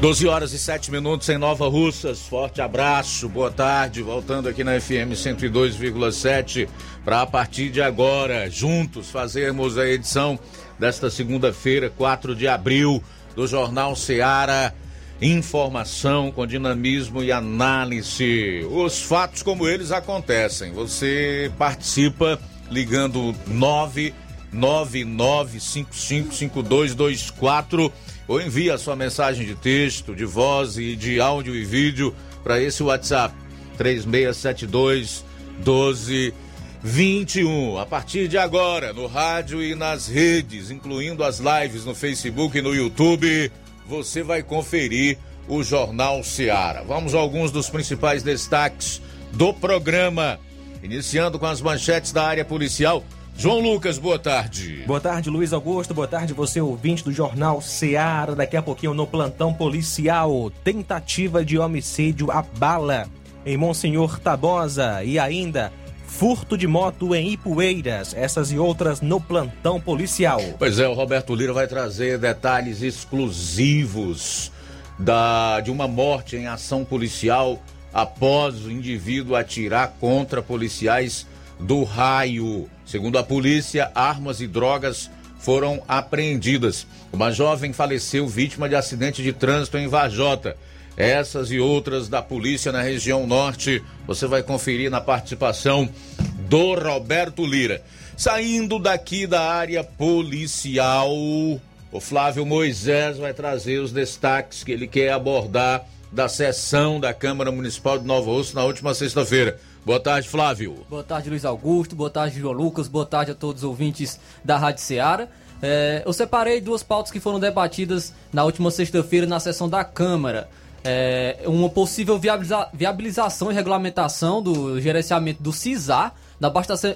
12 horas e 7 minutos em Nova Russas. Forte abraço, boa tarde. Voltando aqui na FM 102,7 para a partir de agora, juntos, fazermos a edição desta segunda-feira, 4 de abril, do Jornal Seara. Informação com dinamismo e análise. Os fatos como eles acontecem. Você participa ligando 999555224 ou envie a sua mensagem de texto, de voz e de áudio e vídeo para esse WhatsApp 3672 1221. A partir de agora, no rádio e nas redes, incluindo as lives no Facebook e no YouTube, você vai conferir o Jornal Seara. Vamos a alguns dos principais destaques do programa. Iniciando com as manchetes da área policial. João Lucas, boa tarde. Boa tarde, Luiz Augusto. Boa tarde, você ouvinte do Jornal Seara. Daqui a pouquinho no plantão policial. Tentativa de homicídio a bala em Monsenhor Tabosa. E ainda, furto de moto em Ipueiras. Essas e outras no plantão policial. Pois é, o Roberto Lira vai trazer detalhes exclusivos da, de uma morte em ação policial após o indivíduo atirar contra policiais do raio. Segundo a polícia, armas e drogas foram apreendidas. Uma jovem faleceu vítima de acidente de trânsito em Vajota. Essas e outras da polícia na região norte, você vai conferir na participação do Roberto Lira. Saindo daqui da área policial, o Flávio Moisés vai trazer os destaques que ele quer abordar da sessão da Câmara Municipal de Nova Osso na última sexta-feira. Boa tarde, Flávio. Boa tarde, Luiz Augusto. Boa tarde, João Lucas. Boa tarde a todos os ouvintes da Rádio Ceará. É, eu separei duas pautas que foram debatidas na última sexta-feira na sessão da Câmara. É, uma possível viabiliza viabilização e regulamentação do gerenciamento do CISAR do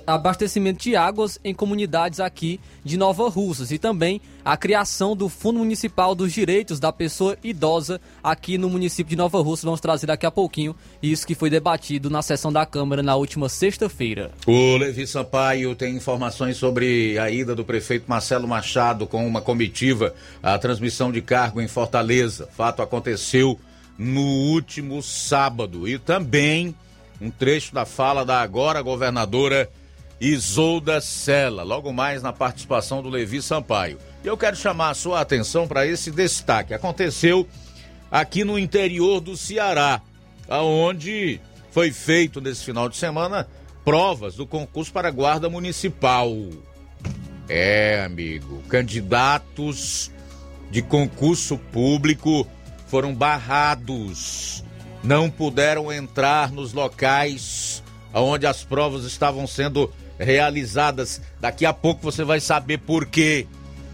abastecimento de águas em comunidades aqui de Nova Russas e também a criação do Fundo Municipal dos Direitos da Pessoa Idosa aqui no município de Nova Russa. Vamos trazer daqui a pouquinho isso que foi debatido na sessão da Câmara na última sexta-feira. O Levi Sampaio tem informações sobre a ida do prefeito Marcelo Machado com uma comitiva à transmissão de cargo em Fortaleza. Fato aconteceu no último sábado e também um trecho da fala da agora governadora Isolda Sela, logo mais na participação do Levi Sampaio. E eu quero chamar a sua atenção para esse destaque. Aconteceu aqui no interior do Ceará, aonde foi feito nesse final de semana provas do concurso para guarda municipal. É, amigo, candidatos de concurso público foram barrados não puderam entrar nos locais onde as provas estavam sendo realizadas. Daqui a pouco você vai saber por quê.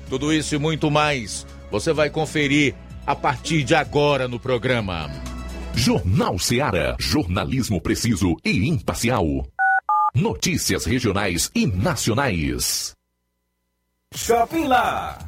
Tudo isso e muito mais você vai conferir a partir de agora no programa. Jornal Seara. Jornalismo preciso e imparcial. Notícias regionais e nacionais. Shopping Lá.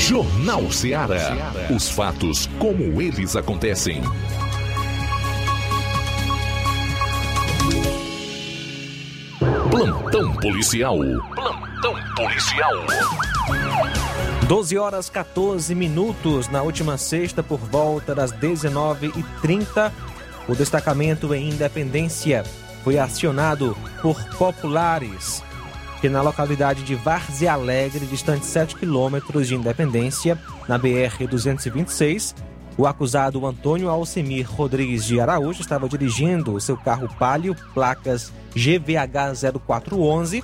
Jornal Ceará. Os fatos como eles acontecem. Plantão policial. Plantão policial. 12 horas 14 minutos na última sexta, por volta das 19h30. O destacamento em Independência foi acionado por populares que na localidade de Várzea Alegre, distante 7 quilômetros de Independência, na BR-226, o acusado Antônio Alcemir Rodrigues de Araújo estava dirigindo o seu carro Palio, placas GVH 0411,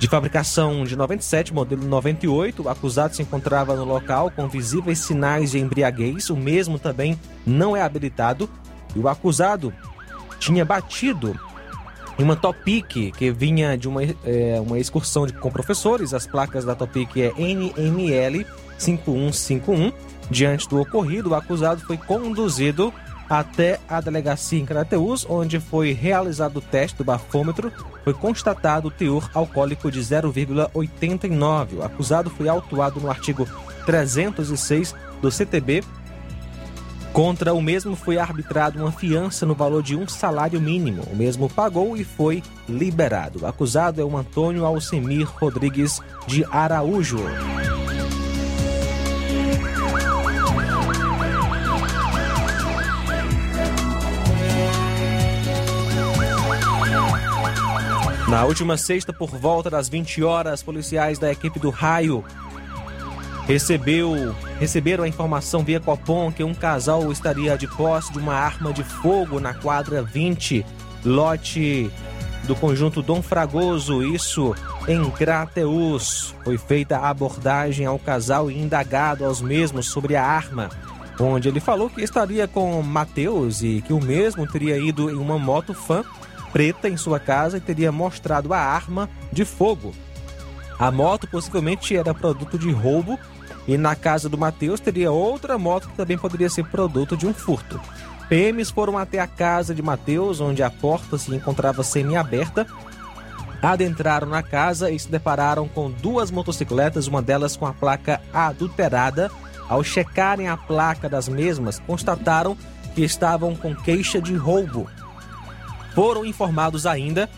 de fabricação de 97, modelo 98. O acusado se encontrava no local com visíveis sinais de embriaguez. O mesmo também não é habilitado. E o acusado tinha batido em uma Topic que vinha de uma, é, uma excursão de, com professores. As placas da Topic é NML 5151. Diante do ocorrido, o acusado foi conduzido até a delegacia em Crateus, onde foi realizado o teste do bafômetro, foi constatado o teor alcoólico de 0,89. O acusado foi autuado no artigo 306 do CTB. Contra o mesmo foi arbitrado uma fiança no valor de um salário mínimo. O mesmo pagou e foi liberado. O acusado é o Antônio Alcemir Rodrigues de Araújo. Na última sexta, por volta das 20 horas, policiais da equipe do Raio recebeu, receberam a informação via Copom que um casal estaria de posse de uma arma de fogo na quadra 20, lote do conjunto Dom Fragoso, isso em Crateus. Foi feita a abordagem ao casal e indagado aos mesmos sobre a arma, onde ele falou que estaria com Mateus e que o mesmo teria ido em uma moto fã preta em sua casa e teria mostrado a arma de fogo. A moto possivelmente era produto de roubo e na casa do Matheus teria outra moto que também poderia ser produto de um furto. PMs foram até a casa de Matheus, onde a porta se encontrava semi-aberta. Adentraram na casa e se depararam com duas motocicletas, uma delas com a placa adulterada. Ao checarem a placa das mesmas, constataram que estavam com queixa de roubo. Foram informados ainda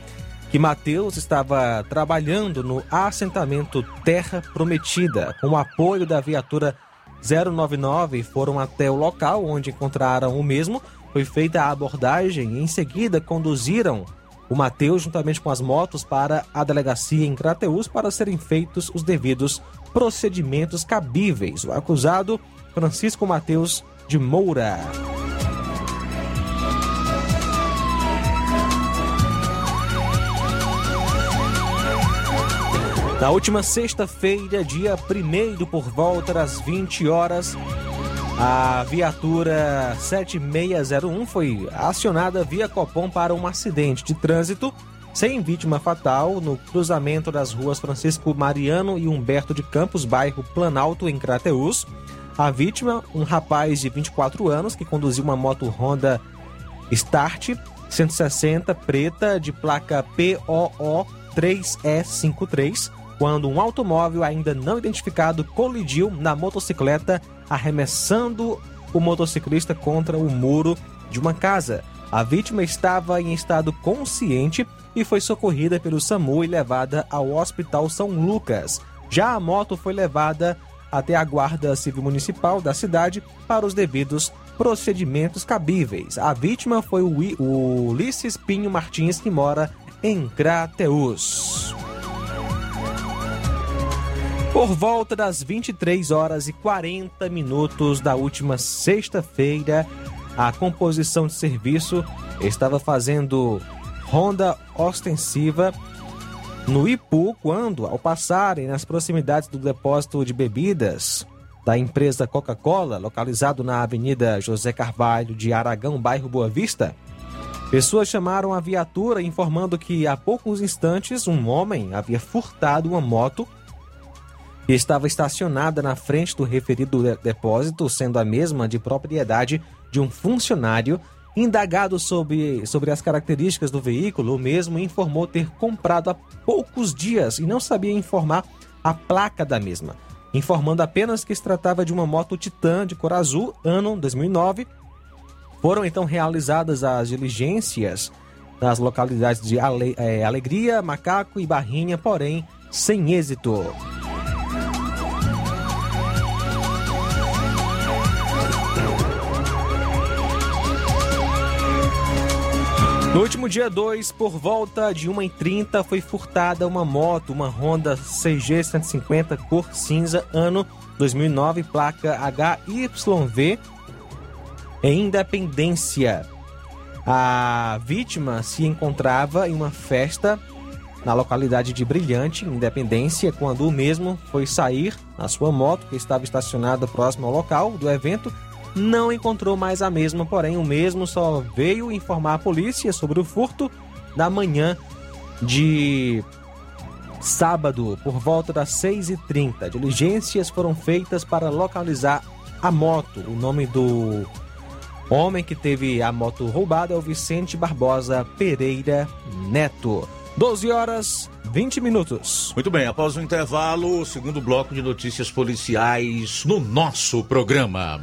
que Mateus estava trabalhando no assentamento Terra Prometida. Com o apoio da viatura 099, foram até o local onde encontraram o mesmo. Foi feita a abordagem e em seguida conduziram o Mateus juntamente com as motos para a delegacia em Crateus para serem feitos os devidos procedimentos cabíveis. O acusado Francisco Mateus de Moura. Na última sexta-feira, dia 1 por volta das 20 horas, a viatura 7601 foi acionada via Copom para um acidente de trânsito sem vítima fatal no cruzamento das ruas Francisco Mariano e Humberto de Campos, bairro Planalto, em Crateus. A vítima, um rapaz de 24 anos que conduziu uma moto Honda Start 160 preta de placa POO 3E53 quando um automóvel ainda não identificado colidiu na motocicleta, arremessando o motociclista contra o muro de uma casa. A vítima estava em estado consciente e foi socorrida pelo SAMU e levada ao Hospital São Lucas. Já a moto foi levada até a Guarda Civil Municipal da cidade para os devidos procedimentos cabíveis. A vítima foi o Ulisses Pinho Martins, que mora em Crateus. Por volta das 23 horas e 40 minutos da última sexta-feira, a composição de serviço estava fazendo ronda ostensiva no Ipu quando, ao passarem nas proximidades do depósito de bebidas da empresa Coca-Cola, localizado na Avenida José Carvalho de Aragão, bairro Boa Vista, pessoas chamaram a viatura informando que há poucos instantes um homem havia furtado uma moto que estava estacionada na frente do referido depósito, sendo a mesma de propriedade de um funcionário. Indagado sobre, sobre as características do veículo, o mesmo informou ter comprado há poucos dias e não sabia informar a placa da mesma, informando apenas que se tratava de uma moto Titan de cor azul, ano 2009. Foram então realizadas as diligências nas localidades de Ale, é, Alegria, Macaco e Barrinha, porém sem êxito. No último dia 2, por volta de 1h30, foi furtada uma moto, uma Honda CG 150 cor cinza, ano 2009, placa HYV, em Independência. A vítima se encontrava em uma festa na localidade de Brilhante, Independência, quando o mesmo foi sair na sua moto, que estava estacionada próximo ao local do evento, não encontrou mais a mesma, porém o mesmo só veio informar a polícia sobre o furto da manhã de sábado, por volta das 6h30. Diligências foram feitas para localizar a moto. O nome do Homem que teve a moto roubada é o Vicente Barbosa Pereira Neto. 12 horas 20 minutos. Muito bem, após o intervalo, o segundo bloco de notícias policiais no nosso programa.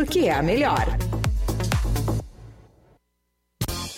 porque é a melhor.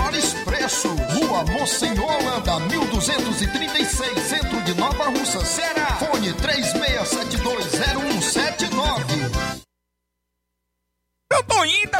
Melhores preços. Rua Monsenhor Holanda, 1236, centro de Nova Russa, Ceará. Fone 36720179. Eu tô indo,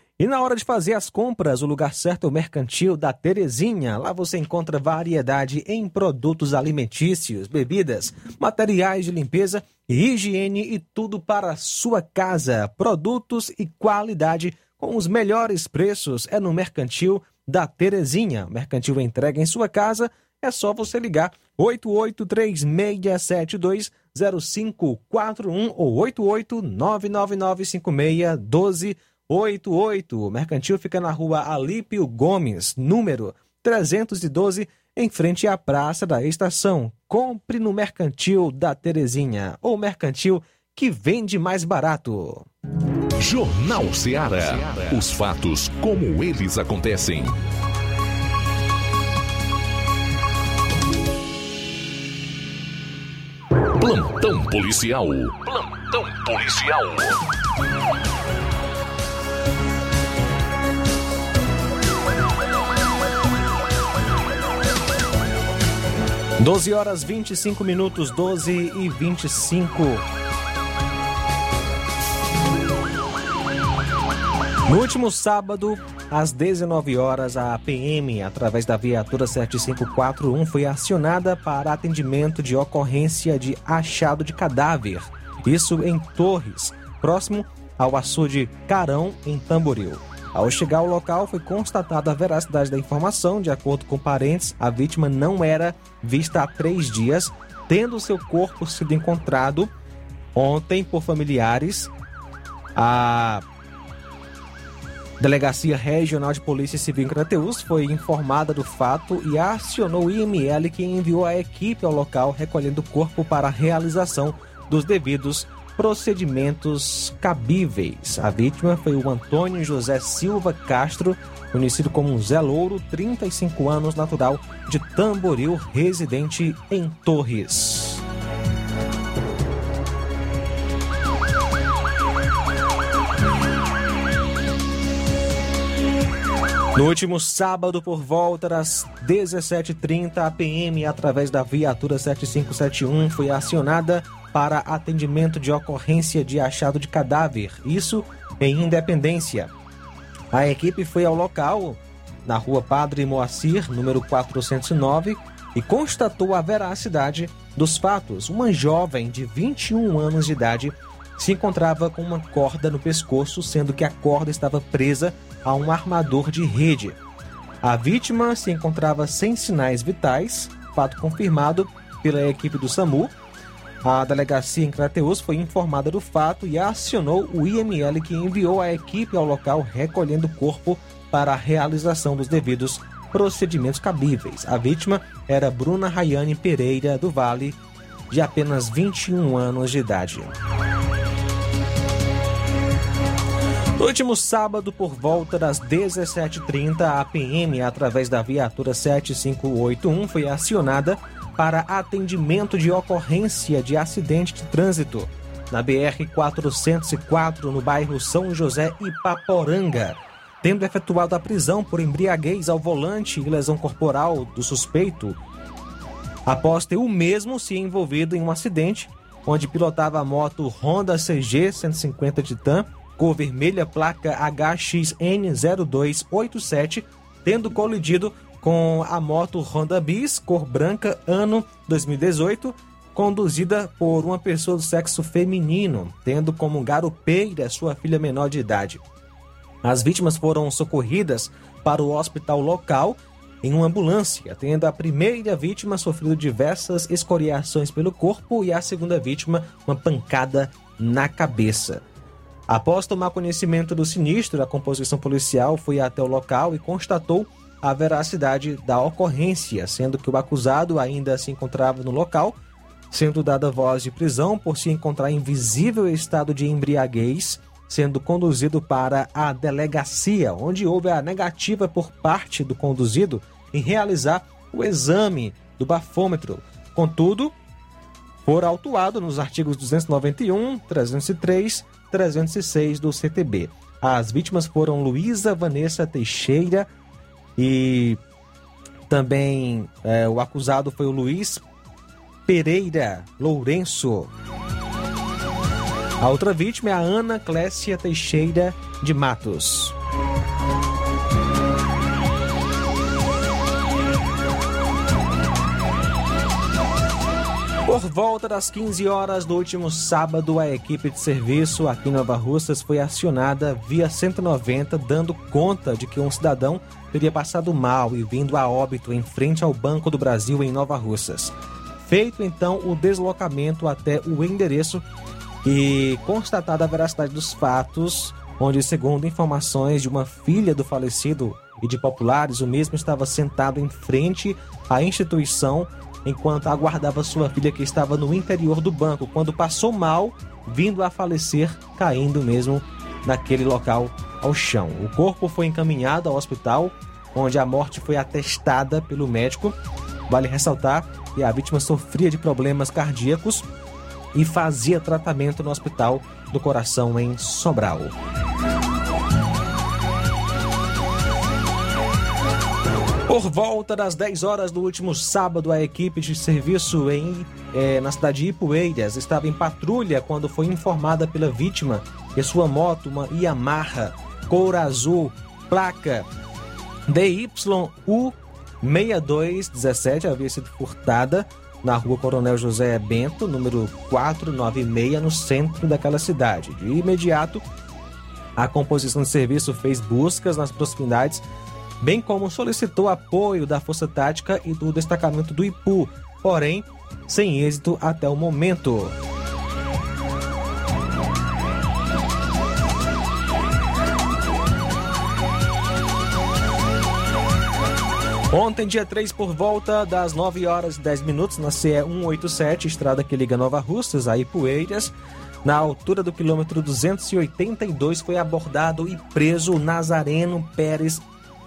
E na hora de fazer as compras, o lugar certo é o Mercantil da Terezinha. Lá você encontra variedade em produtos alimentícios, bebidas, materiais de limpeza e higiene e tudo para a sua casa. Produtos e qualidade com os melhores preços é no Mercantil da Terezinha. Mercantil entrega em sua casa, é só você ligar 8836720541 ou 88999561288. O Mercantil fica na rua Alípio Gomes, número 312, em frente à Praça da Estação. Compre no Mercantil da Terezinha, ou Mercantil que vende mais barato. Jornal Ceará. Os fatos como eles acontecem. Plantão policial. Plantão policial. Doze horas vinte e cinco minutos, doze e vinte e cinco. No último sábado, às 19 horas, a PM, através da viatura 7541, foi acionada para atendimento de ocorrência de achado de cadáver. Isso em Torres, próximo ao açude Carão, em Tamboril. Ao chegar ao local, foi constatada a veracidade da informação. De acordo com parentes, a vítima não era vista há três dias, tendo seu corpo sido encontrado ontem por familiares. A Delegacia Regional de Polícia Civil em Crateus foi informada do fato e acionou o IML que enviou a equipe ao local recolhendo o corpo para a realização dos devidos procedimentos cabíveis. A vítima foi o Antônio José Silva Castro, conhecido como Zé Louro, 35 anos, natural de Tamboril, residente em Torres. No último sábado, por volta das 17h30, a PM, através da viatura 7571, foi acionada para atendimento de ocorrência de achado de cadáver, isso em Independência. A equipe foi ao local, na rua Padre Moacir, número 409, e constatou a veracidade dos fatos. Uma jovem de 21 anos de idade se encontrava com uma corda no pescoço, sendo que a corda estava presa a um armador de rede. A vítima se encontrava sem sinais vitais, fato confirmado pela equipe do SAMU. A delegacia em Crateus foi informada do fato e acionou o IML que enviou a equipe ao local recolhendo o corpo para a realização dos devidos procedimentos cabíveis. A vítima era Bruna Rayane Pereira do Vale, de apenas 21 anos de idade. No último sábado, por volta das 17h30, a PM, através da viatura 7581, foi acionada para atendimento de ocorrência de acidente de trânsito. Na BR-404, no bairro São José Ipaporanga, tendo efetuado a prisão por embriaguez ao volante e lesão corporal do suspeito, após ter o mesmo se envolvido em um acidente onde pilotava a moto Honda CG 150 Titan cor vermelha, placa HXN0287, tendo colidido com a moto Honda Bis, cor branca, ano 2018, conduzida por uma pessoa do sexo feminino, tendo como garupeira sua filha menor de idade. As vítimas foram socorridas para o hospital local em uma ambulância, tendo a primeira vítima sofrido diversas escoriações pelo corpo e a segunda vítima uma pancada na cabeça. Após tomar conhecimento do sinistro, a composição policial foi até o local e constatou a veracidade da ocorrência, sendo que o acusado ainda se encontrava no local, sendo dada voz de prisão por se encontrar em visível estado de embriaguez, sendo conduzido para a delegacia, onde houve a negativa por parte do conduzido em realizar o exame do bafômetro. Contudo, for autuado nos artigos 291, 303 306 do CTB. As vítimas foram Luísa Vanessa Teixeira e também é, o acusado foi o Luiz Pereira Lourenço. A outra vítima é a Ana Clécia Teixeira de Matos. Por volta das 15 horas do último sábado, a equipe de serviço aqui em Nova Russas foi acionada via 190, dando conta de que um cidadão teria passado mal e vindo a óbito em frente ao Banco do Brasil em Nova Russas. Feito então o deslocamento até o endereço e constatada a veracidade dos fatos, onde, segundo informações de uma filha do falecido e de populares, o mesmo estava sentado em frente à instituição enquanto aguardava sua filha que estava no interior do banco, quando passou mal, vindo a falecer, caindo mesmo naquele local ao chão. O corpo foi encaminhado ao hospital, onde a morte foi atestada pelo médico. Vale ressaltar que a vítima sofria de problemas cardíacos e fazia tratamento no Hospital do Coração em Sobral. Por volta das 10 horas do último sábado, a equipe de serviço em, eh, na cidade de Ipueiras estava em patrulha quando foi informada pela vítima que sua moto, uma Yamaha cor azul, placa DYU 6217, havia sido furtada na rua Coronel José Bento, número 496, no centro daquela cidade. De imediato, a composição de serviço fez buscas nas proximidades bem como solicitou apoio da Força Tática e do destacamento do Ipu, porém sem êxito até o momento. Ontem, dia 3, por volta das 9 horas e 10 minutos, na CE 187, estrada que liga Nova Russas a Ipueiras, na altura do quilômetro 282, foi abordado e preso Nazareno Pérez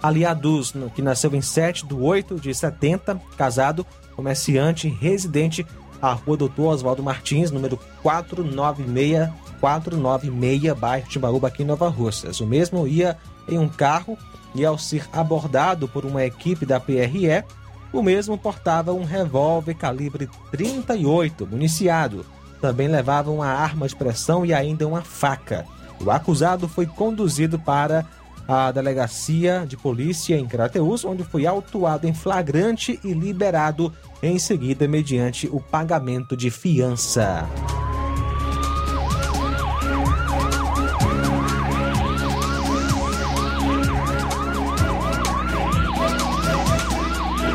Aliadus, que nasceu em 7 de 8 de 70, casado, comerciante, residente, à rua Doutor Oswaldo Martins, número 496, 496, bairro Timbaúba, aqui em Nova Russas. O mesmo ia em um carro e, ao ser abordado por uma equipe da PRE, o mesmo portava um revólver calibre 38, municiado. Também levava uma arma de pressão e ainda uma faca. O acusado foi conduzido para a delegacia de polícia em Crateus, onde foi autuado em flagrante e liberado em seguida mediante o pagamento de fiança.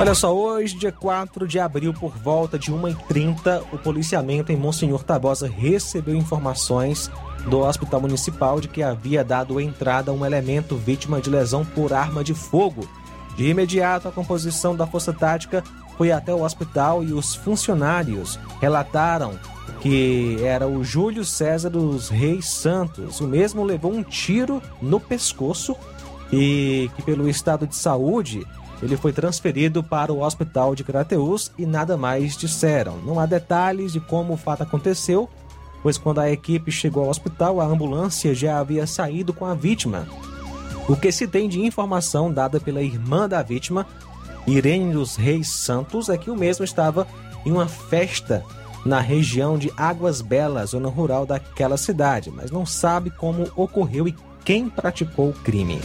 Olha só, hoje, dia 4 de abril, por volta de 1h30, o policiamento em Monsenhor Tabosa recebeu informações do Hospital Municipal de que havia dado entrada a um elemento vítima de lesão por arma de fogo. De imediato, a composição da Força Tática foi até o hospital e os funcionários relataram que era o Júlio César dos Reis Santos. O mesmo levou um tiro no pescoço e que, pelo estado de saúde, ele foi transferido para o hospital de Crateus e nada mais disseram. Não há detalhes de como o fato aconteceu, pois quando a equipe chegou ao hospital, a ambulância já havia saído com a vítima. O que se tem de informação dada pela irmã da vítima, Irene dos Reis Santos, é que o mesmo estava em uma festa na região de Águas Belas, zona rural daquela cidade, mas não sabe como ocorreu e quem praticou o crime.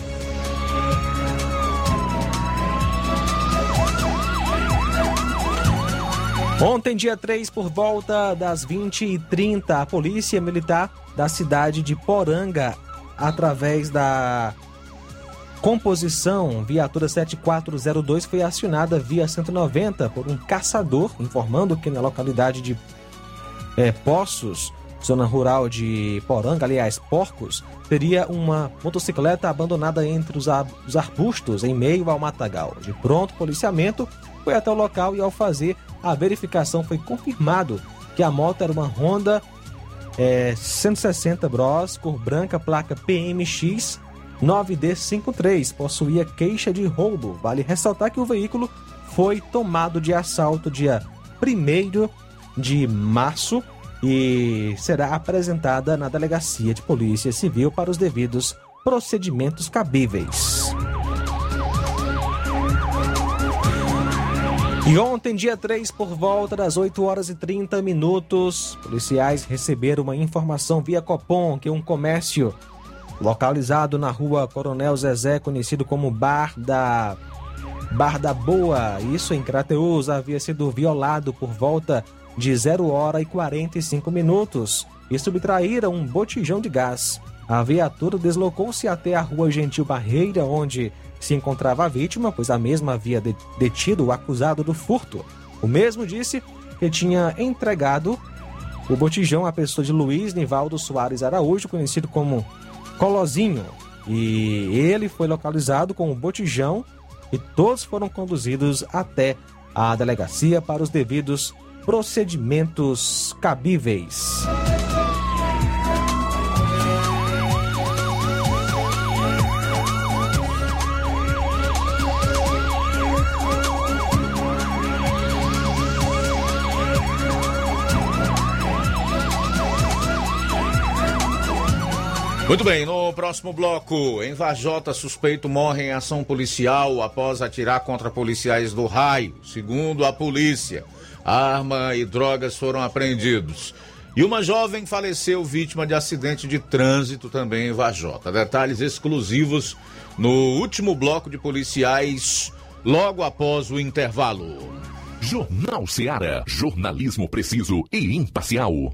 Ontem, dia 3, por volta das 20h30, a Polícia Militar da cidade de Poranga, através da composição viatura 7402, foi acionada via 190 por um caçador, informando que na localidade de é, Poços, zona rural de Poranga, aliás, Porcos, teria uma motocicleta abandonada entre os arbustos em meio ao matagal. De pronto, policiamento foi até o local e, ao fazer a verificação foi confirmado que a moto era uma Honda é, 160 Bros, cor branca, placa PMX 9D53, possuía queixa de roubo. Vale ressaltar que o veículo foi tomado de assalto dia 1 de março e será apresentada na Delegacia de Polícia Civil para os devidos procedimentos cabíveis. E ontem, dia 3, por volta das 8 horas e 30 minutos, policiais receberam uma informação via Copom que um comércio localizado na rua Coronel Zezé, conhecido como Bar da Bar da Boa, isso em Crateus, havia sido violado por volta de 0 hora e 45 minutos e subtraíram um botijão de gás. A viatura deslocou-se até a rua Gentil Barreira, onde se encontrava a vítima, pois a mesma havia detido o acusado do furto. O mesmo disse que tinha entregado o botijão à pessoa de Luiz Nivaldo Soares Araújo, conhecido como Colozinho, e ele foi localizado com o botijão e todos foram conduzidos até a delegacia para os devidos procedimentos cabíveis. Muito bem, no próximo bloco, em Vajota, suspeito morre em ação policial após atirar contra policiais do raio. Segundo a polícia, arma e drogas foram apreendidos. E uma jovem faleceu vítima de acidente de trânsito também em Vajota. Detalhes exclusivos no último bloco de policiais, logo após o intervalo. Jornal Seara. Jornalismo preciso e imparcial.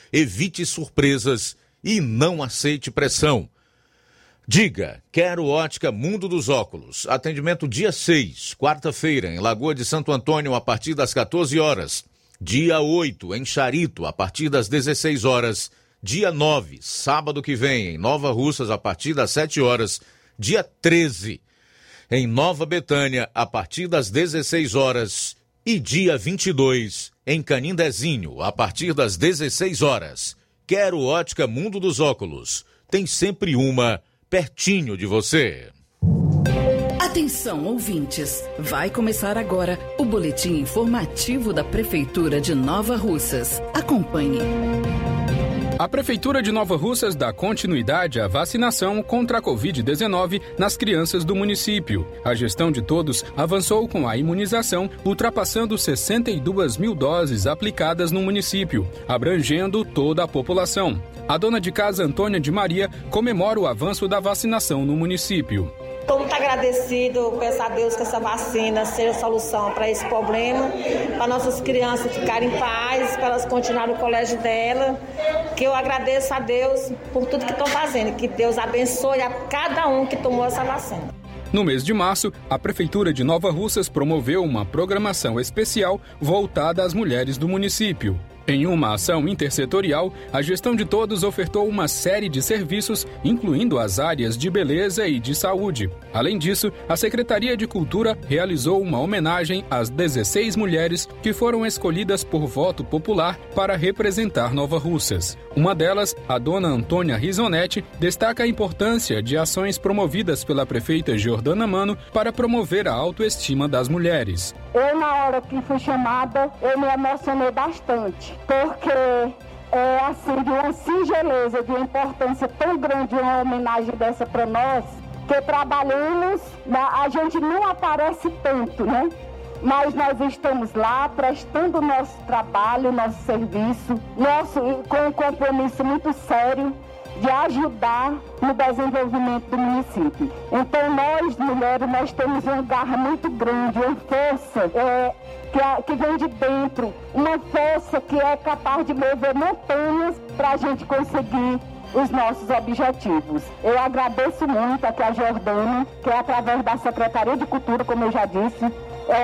evite surpresas e não aceite pressão. Diga, quero ótica Mundo dos Óculos. Atendimento dia 6, quarta-feira, em Lagoa de Santo Antônio, a partir das 14 horas. Dia 8, em Charito, a partir das 16 horas. dia 9, sábado que vem, em Nova Russas, a partir das 7 horas. Dia 13, em Nova Betânia, a partir das 16 horas. E dia 22, em Canindezinho, a partir das 16 horas. Quero Ótica Mundo dos Óculos. Tem sempre uma pertinho de você. Atenção, ouvintes! Vai começar agora o boletim informativo da Prefeitura de Nova Russas. Acompanhe. A Prefeitura de Nova Russas dá continuidade à vacinação contra a Covid-19 nas crianças do município. A gestão de todos avançou com a imunização, ultrapassando 62 mil doses aplicadas no município, abrangendo toda a população. A dona de casa Antônia de Maria comemora o avanço da vacinação no município. Estou muito agradecido, peço a Deus que essa vacina seja a solução para esse problema, para nossas crianças ficarem em paz, para elas continuarem no colégio dela. Que eu agradeço a Deus por tudo que estão fazendo, que Deus abençoe a cada um que tomou essa vacina. No mês de março, a Prefeitura de Nova Russas promoveu uma programação especial voltada às mulheres do município. Em uma ação intersetorial, a gestão de todos ofertou uma série de serviços, incluindo as áreas de beleza e de saúde. Além disso, a Secretaria de Cultura realizou uma homenagem às 16 mulheres que foram escolhidas por voto popular para representar Nova Russas. Uma delas, a dona Antônia Risonetti, destaca a importância de ações promovidas pela prefeita Jordana Mano para promover a autoestima das mulheres. Eu, na hora que fui chamada, eu me emocionei bastante, porque é assim, de uma singeleza, de uma importância tão grande, uma homenagem dessa para nós, que trabalhamos, a gente não aparece tanto, né? Mas nós estamos lá prestando nosso trabalho, nosso serviço, nosso, com um compromisso muito sério de ajudar no desenvolvimento do município. Então nós, mulheres, nós temos um garra muito grande, uma força é, que, que vem de dentro, uma força que é capaz de mover montanhas para a gente conseguir os nossos objetivos. Eu agradeço muito aqui a Jordana, que é através da Secretaria de Cultura, como eu já disse,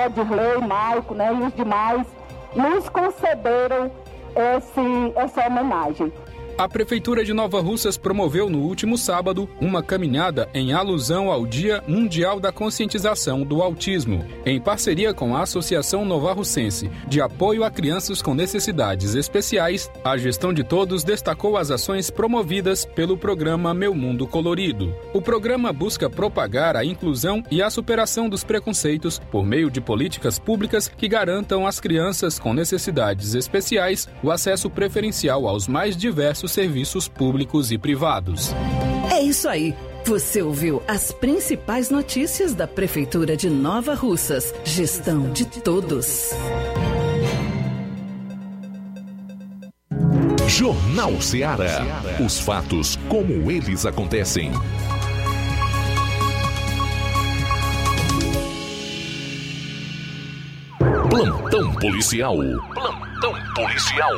Edirley, Maico, né, e os demais, nos concederam esse, essa homenagem. A Prefeitura de Nova Russas promoveu no último sábado uma caminhada em alusão ao Dia Mundial da Conscientização do Autismo, em parceria com a Associação Nova Russense de Apoio a Crianças com Necessidades Especiais. A gestão de todos destacou as ações promovidas pelo programa Meu Mundo Colorido. O programa busca propagar a inclusão e a superação dos preconceitos por meio de políticas públicas que garantam às crianças com necessidades especiais o acesso preferencial aos mais diversos serviços públicos e privados. É isso aí. Você ouviu as principais notícias da Prefeitura de Nova Russas. Gestão de todos. Jornal Ceará. Os fatos como eles acontecem. Plantão policial. Plantão policial.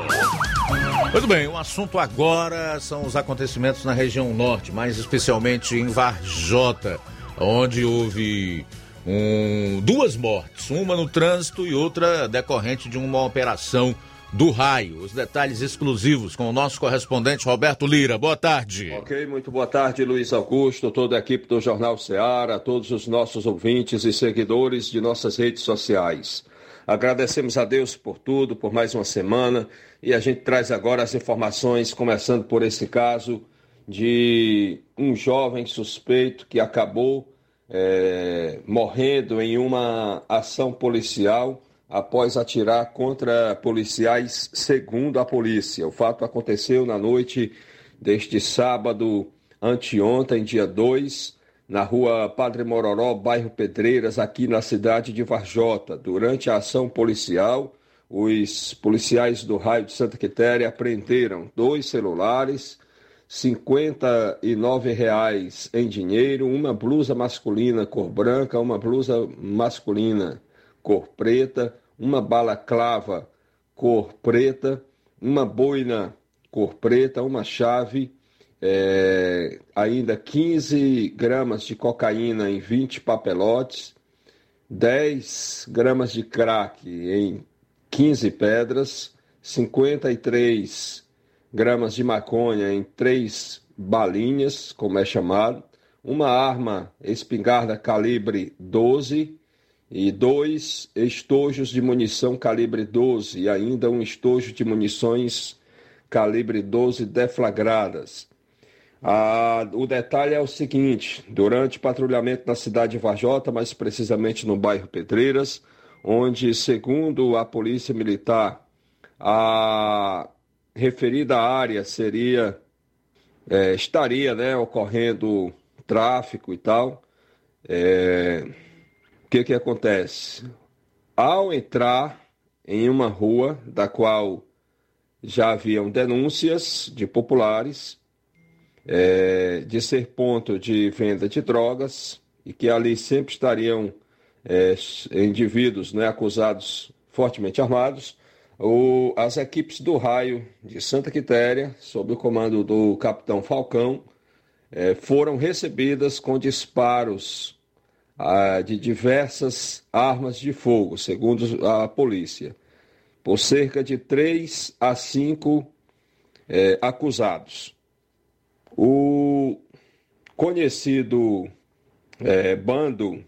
Muito bem, o assunto agora são os acontecimentos na região norte, mais especialmente em Varjota, onde houve um, duas mortes, uma no trânsito e outra decorrente de uma operação do raio. Os detalhes exclusivos com o nosso correspondente Roberto Lira. Boa tarde. Ok, muito boa tarde, Luiz Augusto, toda a equipe do Jornal Ceará, todos os nossos ouvintes e seguidores de nossas redes sociais. Agradecemos a Deus por tudo, por mais uma semana, e a gente traz agora as informações, começando por esse caso de um jovem suspeito que acabou é, morrendo em uma ação policial após atirar contra policiais, segundo a polícia. O fato aconteceu na noite deste sábado, anteontem, dia 2, na rua Padre Mororó, bairro Pedreiras, aqui na cidade de Varjota. Durante a ação policial, os policiais do raio de Santa Quitéria apreenderam dois celulares, R$ 59,00 em dinheiro, uma blusa masculina cor branca, uma blusa masculina cor preta, uma balaclava cor preta, uma boina cor preta, uma chave é, ainda 15 gramas de cocaína em 20 papelotes, 10 gramas de crack em 15 pedras, 53 gramas de maconha em três balinhas, como é chamado, uma arma espingarda calibre 12 e dois estojos de munição calibre 12 e ainda um estojo de munições calibre 12 deflagradas. Ah, o detalhe é o seguinte: durante patrulhamento na cidade de Varjota, mais precisamente no bairro Pedreiras, onde, segundo a Polícia Militar, a referida área seria é, estaria né, ocorrendo tráfico e tal. É, o que, que acontece? Ao entrar em uma rua da qual já haviam denúncias de populares é, de ser ponto de venda de drogas e que ali sempre estariam é, indivíduos né, acusados fortemente armados. O, as equipes do raio de Santa Quitéria, sob o comando do capitão Falcão, é, foram recebidas com disparos de diversas armas de fogo, segundo a polícia, por cerca de três a cinco é, acusados. O conhecido é, bando,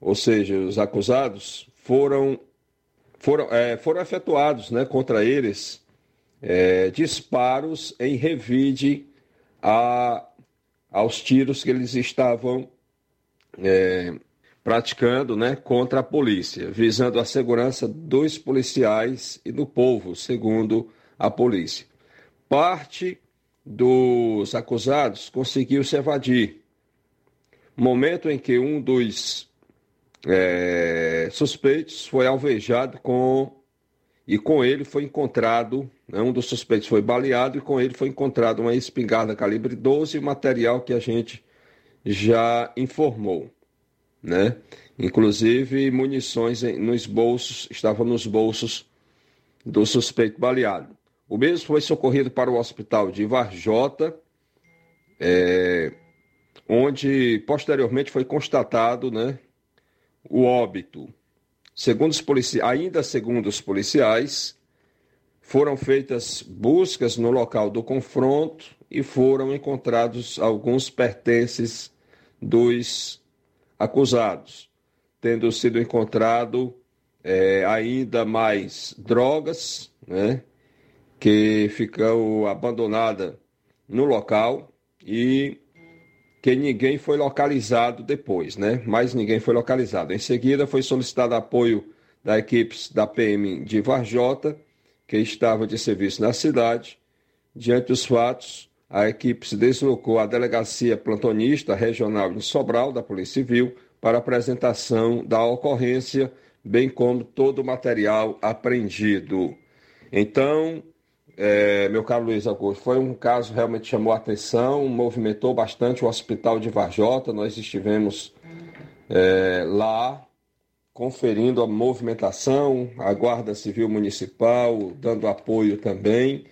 ou seja, os acusados, foram, foram, é, foram efetuados né, contra eles é, disparos em revide a, aos tiros que eles estavam é, praticando né, contra a polícia, visando a segurança dos policiais e do povo, segundo a polícia. Parte dos acusados conseguiu se evadir. Momento em que um dos é, suspeitos foi alvejado com e com ele foi encontrado, né, um dos suspeitos foi baleado e com ele foi encontrado uma espingarda calibre 12 e material que a gente já informou, né? Inclusive munições nos bolsos, estavam nos bolsos do suspeito baleado. O mesmo foi socorrido para o hospital de Varjota, é, onde posteriormente foi constatado né, o óbito. Segundo os policiais, ainda segundo os policiais, foram feitas buscas no local do confronto e foram encontrados alguns pertences dos acusados, tendo sido encontrado é, ainda mais drogas, né? Que ficou abandonada no local e que ninguém foi localizado depois, né? Mais ninguém foi localizado. Em seguida, foi solicitado apoio da equipe da PM de Varjota, que estava de serviço na cidade. Diante dos fatos, a equipe se deslocou à delegacia plantonista regional de Sobral, da Polícia Civil, para apresentação da ocorrência, bem como todo o material apreendido. Então, é, meu caro Luiz Augusto, foi um caso que realmente chamou a atenção, movimentou bastante o hospital de Varjota. Nós estivemos é, lá conferindo a movimentação, a Guarda Civil Municipal dando apoio também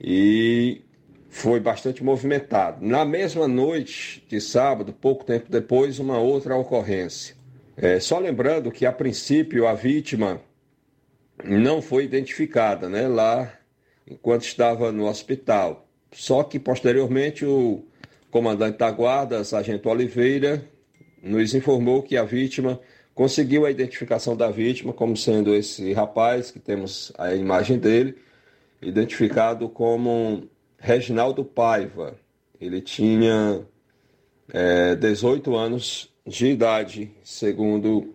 e foi bastante movimentado. Na mesma noite de sábado, pouco tempo depois, uma outra ocorrência. É, só lembrando que a princípio a vítima não foi identificada, né? Lá enquanto estava no hospital. Só que posteriormente o comandante da guarda, sargento Oliveira, nos informou que a vítima conseguiu a identificação da vítima como sendo esse rapaz, que temos a imagem dele, identificado como Reginaldo Paiva. Ele tinha é, 18 anos de idade, segundo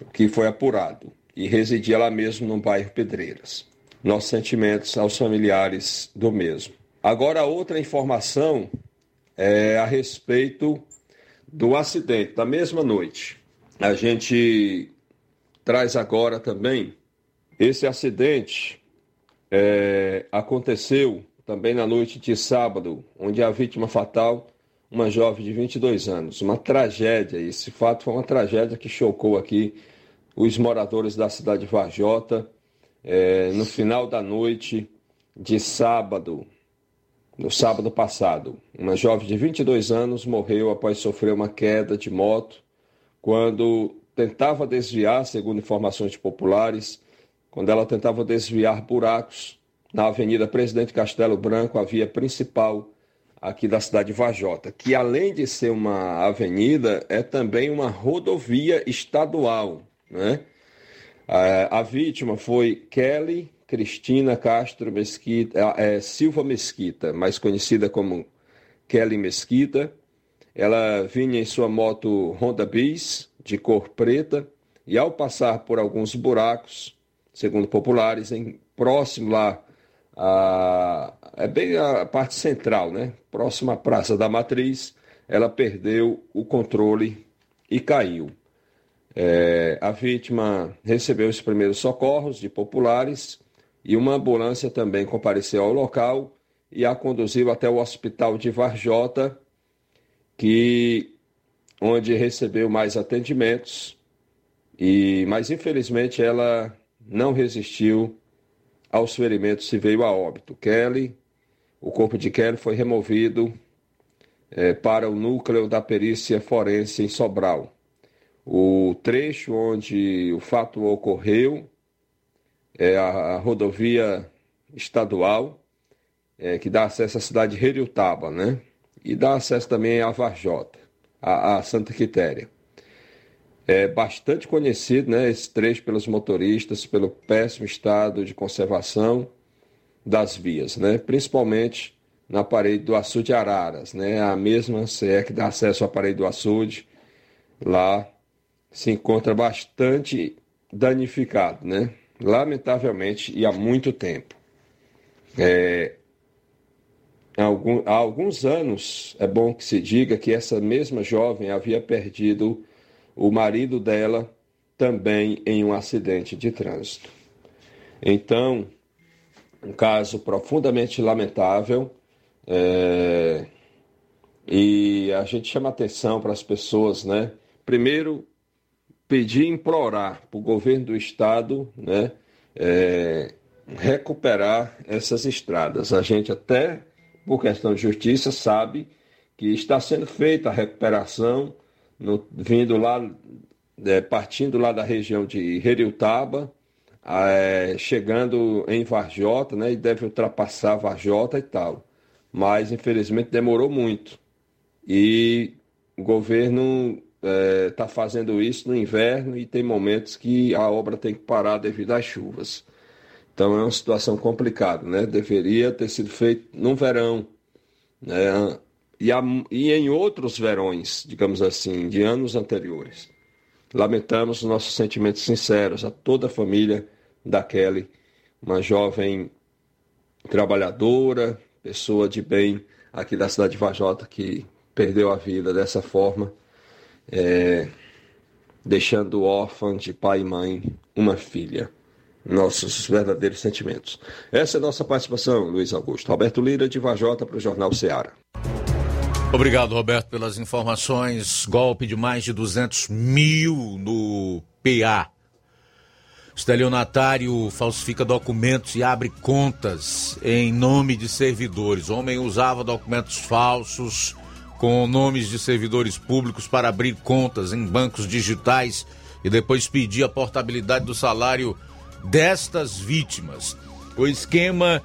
o que foi apurado, e residia lá mesmo no bairro Pedreiras nossos sentimentos aos familiares do mesmo. Agora, outra informação é a respeito do acidente da mesma noite. A gente traz agora também esse acidente é, aconteceu também na noite de sábado, onde a vítima fatal, uma jovem de 22 anos. Uma tragédia. Esse fato foi uma tragédia que chocou aqui os moradores da cidade de Varjota é, no final da noite de sábado, no sábado passado. Uma jovem de 22 anos morreu após sofrer uma queda de moto quando tentava desviar, segundo informações populares, quando ela tentava desviar buracos na Avenida Presidente Castelo Branco, a via principal aqui da cidade de Vajota, que além de ser uma avenida, é também uma rodovia estadual. Né? A, a vítima foi Kelly Cristina Castro Mesquita, é, Silva Mesquita, mais conhecida como Kelly Mesquita. Ela vinha em sua moto Honda Bis, de cor preta, e ao passar por alguns buracos, segundo populares, em, próximo lá a, é bem a parte central, né? Próxima à Praça da Matriz, ela perdeu o controle e caiu. É, a vítima recebeu os primeiros socorros de populares e uma ambulância também compareceu ao local e a conduziu até o hospital de Varjota, que onde recebeu mais atendimentos e mas infelizmente ela não resistiu aos ferimentos e veio a óbito. Kelly, o corpo de Kelly foi removido é, para o núcleo da perícia forense em Sobral. O trecho onde o fato ocorreu é a, rodovia estadual é, que dá acesso à cidade de Heriutaba, né? E dá acesso também a Varjota, a Santa Quitéria. É bastante conhecido, né, esse trecho pelos motoristas, pelo péssimo estado de conservação das vias, né, principalmente na parede do açude Araras, né, a mesma CE que dá acesso à parede do açude, lá se encontra bastante danificado, né, lamentavelmente e há muito tempo. É, há, alguns anos, é bom que se diga que essa mesma jovem havia perdido o marido dela também em um acidente de trânsito. Então, um caso profundamente lamentável. É... E a gente chama atenção para as pessoas, né? Primeiro, pedir, implorar para o governo do estado, né? É... recuperar essas estradas. A gente até, por questão de justiça, sabe que está sendo feita a recuperação no, vindo lá, é, partindo lá da região de Heriutaba, é, chegando em Varjota, né, e deve ultrapassar Varjota e tal. Mas, infelizmente, demorou muito. E o governo está é, fazendo isso no inverno e tem momentos que a obra tem que parar devido às chuvas. Então é uma situação complicada, né? Deveria ter sido feito no verão, né? e, a, e em outros verões, digamos assim, de anos anteriores. Lamentamos nossos sentimentos sinceros a toda a família da Kelly, uma jovem trabalhadora, pessoa de bem aqui da cidade de Vajota que perdeu a vida dessa forma, é, deixando órfã de pai e mãe uma filha. Nossos verdadeiros sentimentos. Essa é a nossa participação, Luiz Augusto. Alberto Lira, de Vajota, para o Jornal Ceará. Obrigado, Roberto, pelas informações. Golpe de mais de 200 mil no PA. Estelionatário falsifica documentos e abre contas em nome de servidores. O homem usava documentos falsos com nomes de servidores públicos para abrir contas em bancos digitais e depois pedir a portabilidade do salário destas vítimas. O esquema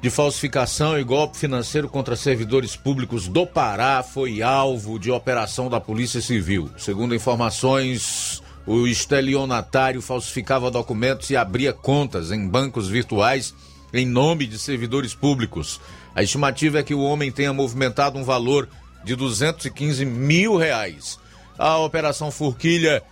de falsificação e golpe financeiro contra servidores públicos do Pará foi alvo de operação da Polícia Civil. Segundo informações, o estelionatário falsificava documentos e abria contas em bancos virtuais em nome de servidores públicos. A estimativa é que o homem tenha movimentado um valor de 215 mil reais. A Operação Forquilha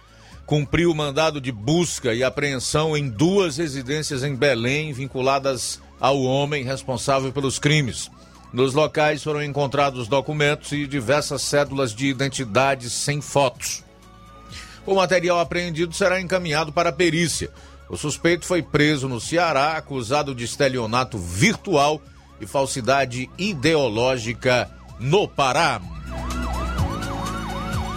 cumpriu o mandado de busca e apreensão em duas residências em Belém vinculadas ao homem responsável pelos crimes. Nos locais foram encontrados documentos e diversas cédulas de identidade sem fotos. O material apreendido será encaminhado para a perícia. O suspeito foi preso no Ceará, acusado de estelionato virtual e falsidade ideológica no Pará.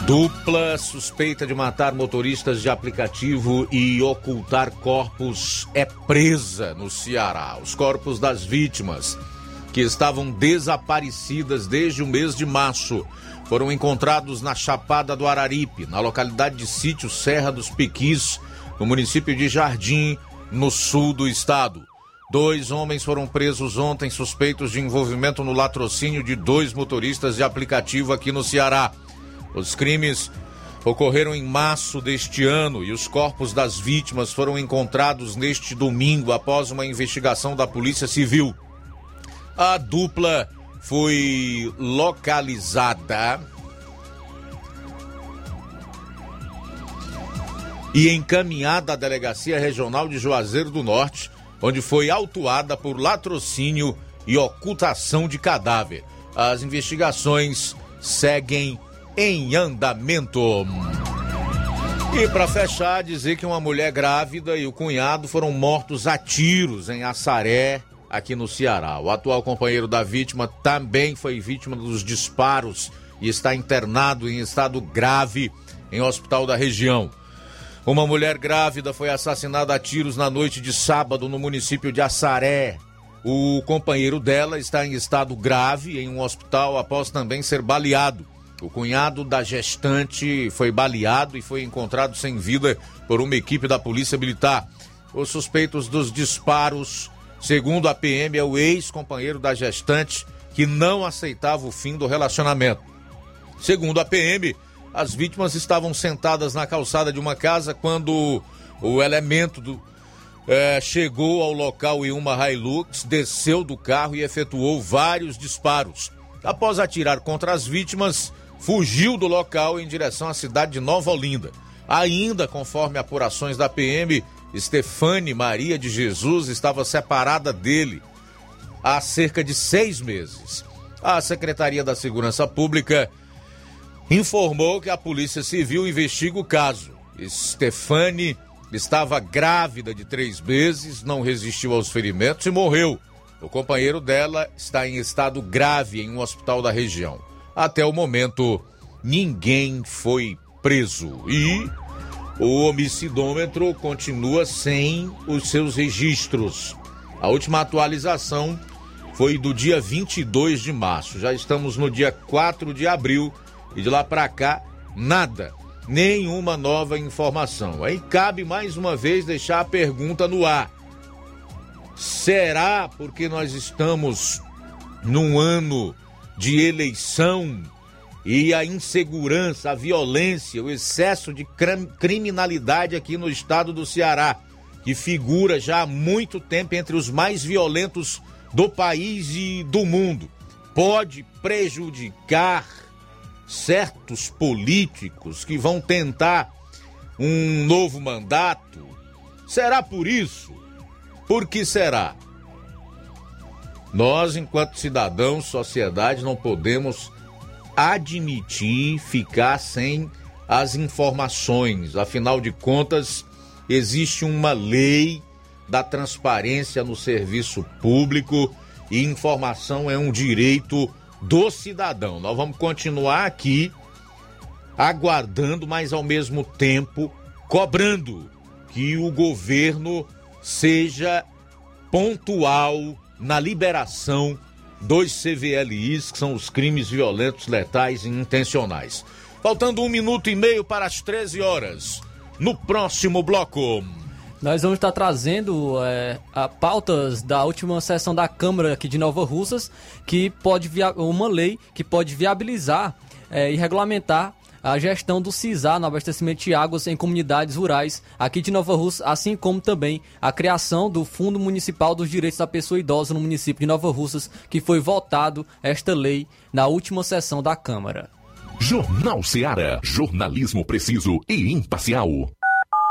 Dupla suspeita de matar motoristas de aplicativo e ocultar corpos é presa no Ceará. Os corpos das vítimas, que estavam desaparecidas desde o mês de março, foram encontrados na Chapada do Araripe, na localidade de Sítio Serra dos Pequis, no município de Jardim, no sul do estado. Dois homens foram presos ontem suspeitos de envolvimento no latrocínio de dois motoristas de aplicativo aqui no Ceará. Os crimes ocorreram em março deste ano e os corpos das vítimas foram encontrados neste domingo após uma investigação da Polícia Civil. A dupla foi localizada e encaminhada à Delegacia Regional de Juazeiro do Norte, onde foi autuada por latrocínio e ocultação de cadáver. As investigações seguem em andamento. E para fechar, dizer que uma mulher grávida e o cunhado foram mortos a tiros em Assaré, aqui no Ceará. O atual companheiro da vítima também foi vítima dos disparos e está internado em estado grave em hospital da região. Uma mulher grávida foi assassinada a tiros na noite de sábado no município de Assaré. O companheiro dela está em estado grave em um hospital após também ser baleado. O cunhado da gestante foi baleado e foi encontrado sem vida por uma equipe da Polícia Militar. Os suspeitos dos disparos, segundo a PM, é o ex-companheiro da gestante que não aceitava o fim do relacionamento. Segundo a PM, as vítimas estavam sentadas na calçada de uma casa quando o elemento do, é, chegou ao local em uma Hilux, desceu do carro e efetuou vários disparos. Após atirar contra as vítimas, fugiu do local em direção à cidade de Nova Olinda. Ainda conforme apurações da PM, Stefane Maria de Jesus estava separada dele há cerca de seis meses. A Secretaria da Segurança Pública informou que a Polícia Civil investiga o caso. Stefane estava grávida de três meses, não resistiu aos ferimentos e morreu. O companheiro dela está em estado grave em um hospital da região. Até o momento, ninguém foi preso. E o homicidômetro continua sem os seus registros. A última atualização foi do dia 22 de março. Já estamos no dia 4 de abril e de lá para cá, nada, nenhuma nova informação. Aí cabe mais uma vez deixar a pergunta no ar. Será porque nós estamos num ano de eleição e a insegurança, a violência, o excesso de criminalidade aqui no estado do Ceará, que figura já há muito tempo entre os mais violentos do país e do mundo, pode prejudicar certos políticos que vão tentar um novo mandato? Será por isso? Por que será? Nós, enquanto cidadãos, sociedade, não podemos admitir ficar sem as informações. Afinal de contas, existe uma lei da transparência no serviço público e informação é um direito do cidadão. Nós vamos continuar aqui aguardando, mas ao mesmo tempo cobrando que o governo seja pontual na liberação dos CVLIs, que são os crimes violentos, letais e intencionais. Faltando um minuto e meio para as 13 horas. No próximo bloco. Nós vamos estar trazendo é, a pautas da última sessão da Câmara aqui de Nova Russas, que pode uma lei que pode viabilizar é, e regulamentar a gestão do CISA no abastecimento de águas em comunidades rurais aqui de Nova Russa, assim como também a criação do Fundo Municipal dos Direitos da Pessoa Idosa no município de Nova Russas, que foi votado esta lei na última sessão da Câmara. Jornal Seara. Jornalismo preciso e imparcial.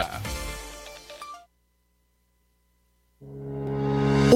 Bye.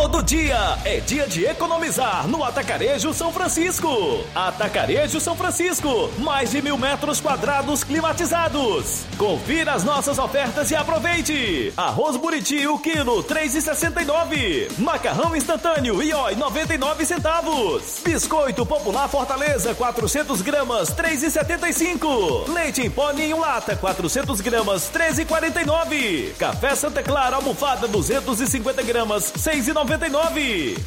Todo dia é dia de economizar no Atacarejo São Francisco. Atacarejo São Francisco, mais de mil metros quadrados climatizados. Confira as nossas ofertas e aproveite. Arroz Buriti, o quilo, 3,69. Macarrão instantâneo, Ioi, 99 centavos. Biscoito Popular Fortaleza, 400 gramas, 3,75. Leite em pó Ninho Lata, 400 gramas, 13,49. Café Santa Clara, almofada, 250 gramas, 6,99.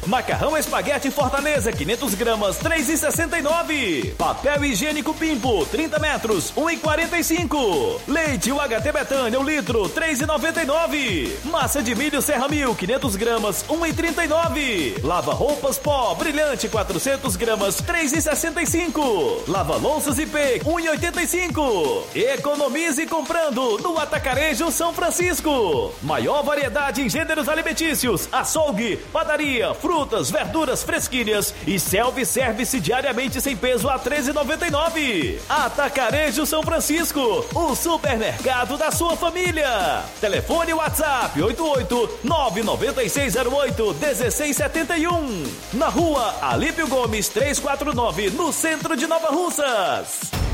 Macarrão espaguete Fortaleza, 500 gramas, 3,69. Papel higiênico Pimpo, 30 metros, 1,45. Leite UHT Betânia, 1 litro, 3,99. Massa de milho Serra Mil, 500 gramas, 1,39. Lava roupas pó, brilhante, 400 gramas, 3,65. Lava louças IP, 1,85. Economize comprando no Atacarejo São Francisco. Maior variedade em gêneros alimentícios, açougue, padaria, frutas, verduras fresquinhas e self-service diariamente sem peso a 13,99. Atacarejo São Francisco, o supermercado da sua família. Telefone WhatsApp 88 99608 1671. Na rua Alípio Gomes 349, no centro de Nova Russas.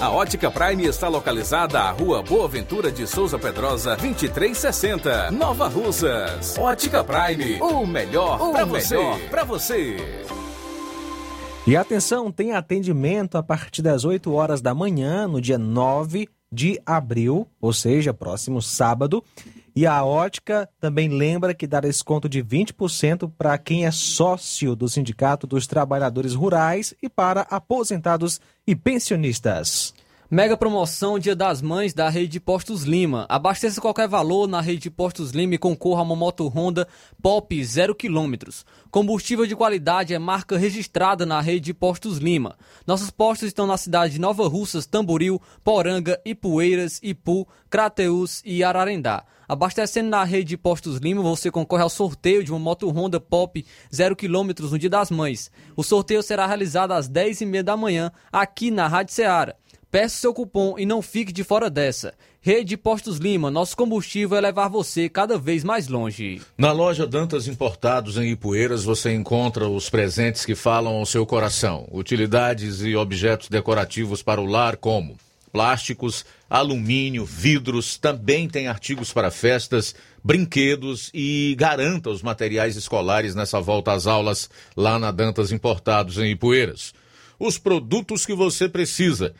A Ótica Prime está localizada à Rua Boa Ventura de Souza Pedrosa, 2360, Nova Russas. Ótica Prime, o melhor para você. melhor Para você. E atenção, tem atendimento a partir das 8 horas da manhã, no dia 9 de abril, ou seja, próximo sábado. E a ótica também lembra que dá desconto de 20% para quem é sócio do Sindicato dos Trabalhadores Rurais e para aposentados e pensionistas. Mega promoção Dia das Mães da Rede de Postos Lima. Abasteça qualquer valor na Rede de Postos Lima e concorra a uma moto Honda Pop 0 km. Combustível de qualidade é marca registrada na Rede de Postos Lima. Nossos postos estão na cidade de Nova Russas, Tamboril, Poranga, Ipueiras, Ipu, Crateus e Ararendá. Abastecendo na rede de postos Lima, você concorre ao sorteio de uma moto Honda Pop 0 km no Dia das Mães. O sorteio será realizado às 10h30 da manhã aqui na Rádio Ceará. Peça seu cupom e não fique de fora dessa. Rede Postos Lima, nosso combustível é levar você cada vez mais longe. Na loja Dantas Importados em Ipueiras você encontra os presentes que falam ao seu coração. Utilidades e objetos decorativos para o lar como plásticos, alumínio, vidros, também tem artigos para festas, brinquedos e garanta os materiais escolares nessa volta às aulas lá na Dantas Importados em Ipueiras. Os produtos que você precisa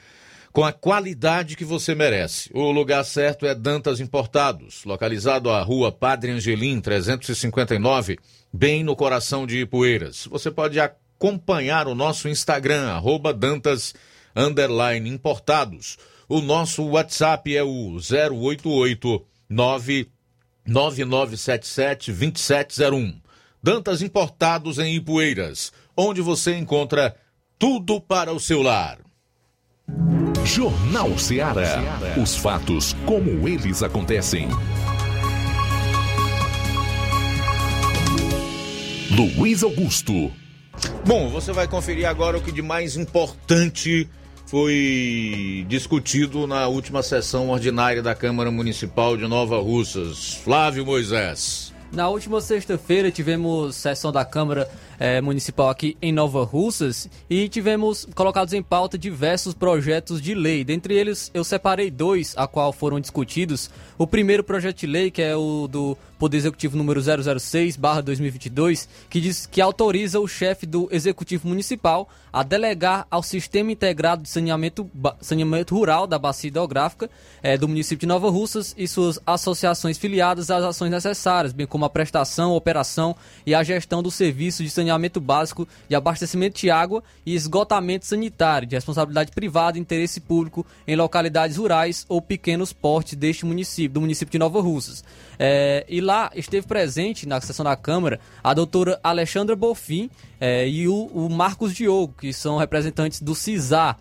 com a qualidade que você merece. O lugar certo é Dantas Importados, localizado à rua Padre Angelim, 359, bem no coração de Ipueiras. Você pode acompanhar o nosso Instagram, arroba Dantas Importados. O nosso WhatsApp é o 088 9977 2701. Dantas Importados em Ipueiras, onde você encontra tudo para o seu lar. Jornal Ceará. Os fatos como eles acontecem. Luiz Augusto. Bom, você vai conferir agora o que de mais importante foi discutido na última sessão ordinária da Câmara Municipal de Nova Russas. Flávio Moisés. Na última sexta-feira tivemos sessão da Câmara eh, Municipal aqui em Nova Russas e tivemos colocados em pauta diversos projetos de lei. Dentre eles, eu separei dois a qual foram discutidos. O primeiro projeto de lei, que é o do Poder Executivo número 006/2022, que diz que autoriza o chefe do Executivo Municipal a delegar ao Sistema Integrado de Saneamento, Saneamento Rural da Bacia Hidrográfica eh, do município de Nova Russas e suas associações filiadas às ações necessárias, bem como a prestação, operação e a gestão do serviço de saneamento básico de abastecimento de água e esgotamento sanitário de responsabilidade privada e interesse público em localidades rurais ou pequenos portes deste município, do município de Nova Russas. É, e lá esteve presente na sessão da Câmara a doutora Alexandra Bofim é, e o, o Marcos Diogo, que são representantes do CISAR.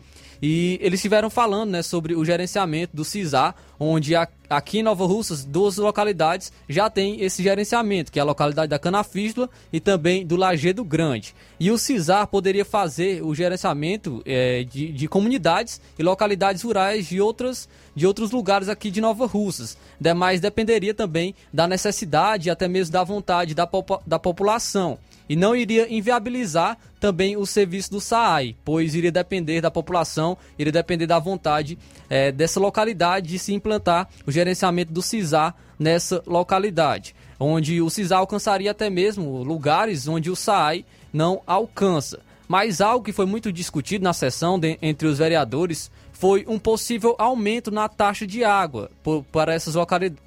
E eles estiveram falando né, sobre o gerenciamento do CISAR, onde a, aqui em Nova Russas, duas localidades já tem esse gerenciamento, que é a localidade da Canafístula e também do Lagedo Grande. E o CISAR poderia fazer o gerenciamento é, de, de comunidades e localidades rurais de, outras, de outros lugares aqui de Nova Russas. Demais dependeria também da necessidade e até mesmo da vontade da, da população e não iria inviabilizar também o serviço do SAAI, pois iria depender da população, iria depender da vontade é, dessa localidade de se implantar o gerenciamento do CISAR nessa localidade, onde o CISAR alcançaria até mesmo lugares onde o SAAI não alcança. Mas algo que foi muito discutido na sessão de, entre os vereadores foi um possível aumento na taxa de água por, para essas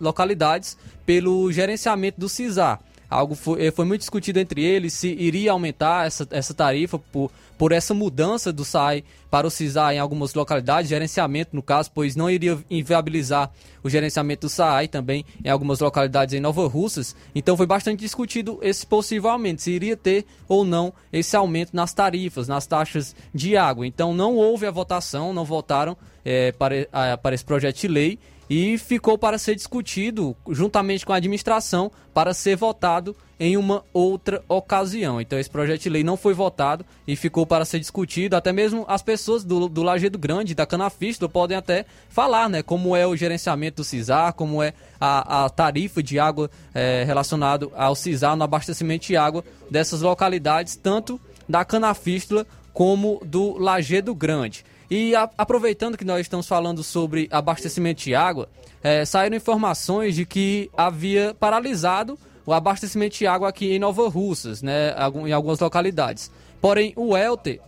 localidades pelo gerenciamento do CISAR. Algo foi, eh, foi muito discutido entre eles se iria aumentar essa, essa tarifa por, por essa mudança do SAI para o CISAR em algumas localidades, gerenciamento no caso, pois não iria inviabilizar o gerenciamento do SAI também em algumas localidades em Nova Russas. Então foi bastante discutido esse possível aumento, se iria ter ou não esse aumento nas tarifas, nas taxas de água. Então não houve a votação, não votaram é, para, a, para esse projeto de lei e ficou para ser discutido juntamente com a administração para ser votado em uma outra ocasião. Então esse projeto de lei não foi votado e ficou para ser discutido. Até mesmo as pessoas do, do Lajeado Grande, da Canafístula, podem até falar, né? Como é o gerenciamento do CISAR, como é a, a tarifa de água é, relacionado ao CISAR no abastecimento de água dessas localidades, tanto da Canafístula como do Lajeado Grande. E a, aproveitando que nós estamos falando sobre abastecimento de água, é, saíram informações de que havia paralisado o abastecimento de água aqui em Nova Russas, né, em algumas localidades. Porém, o Elter,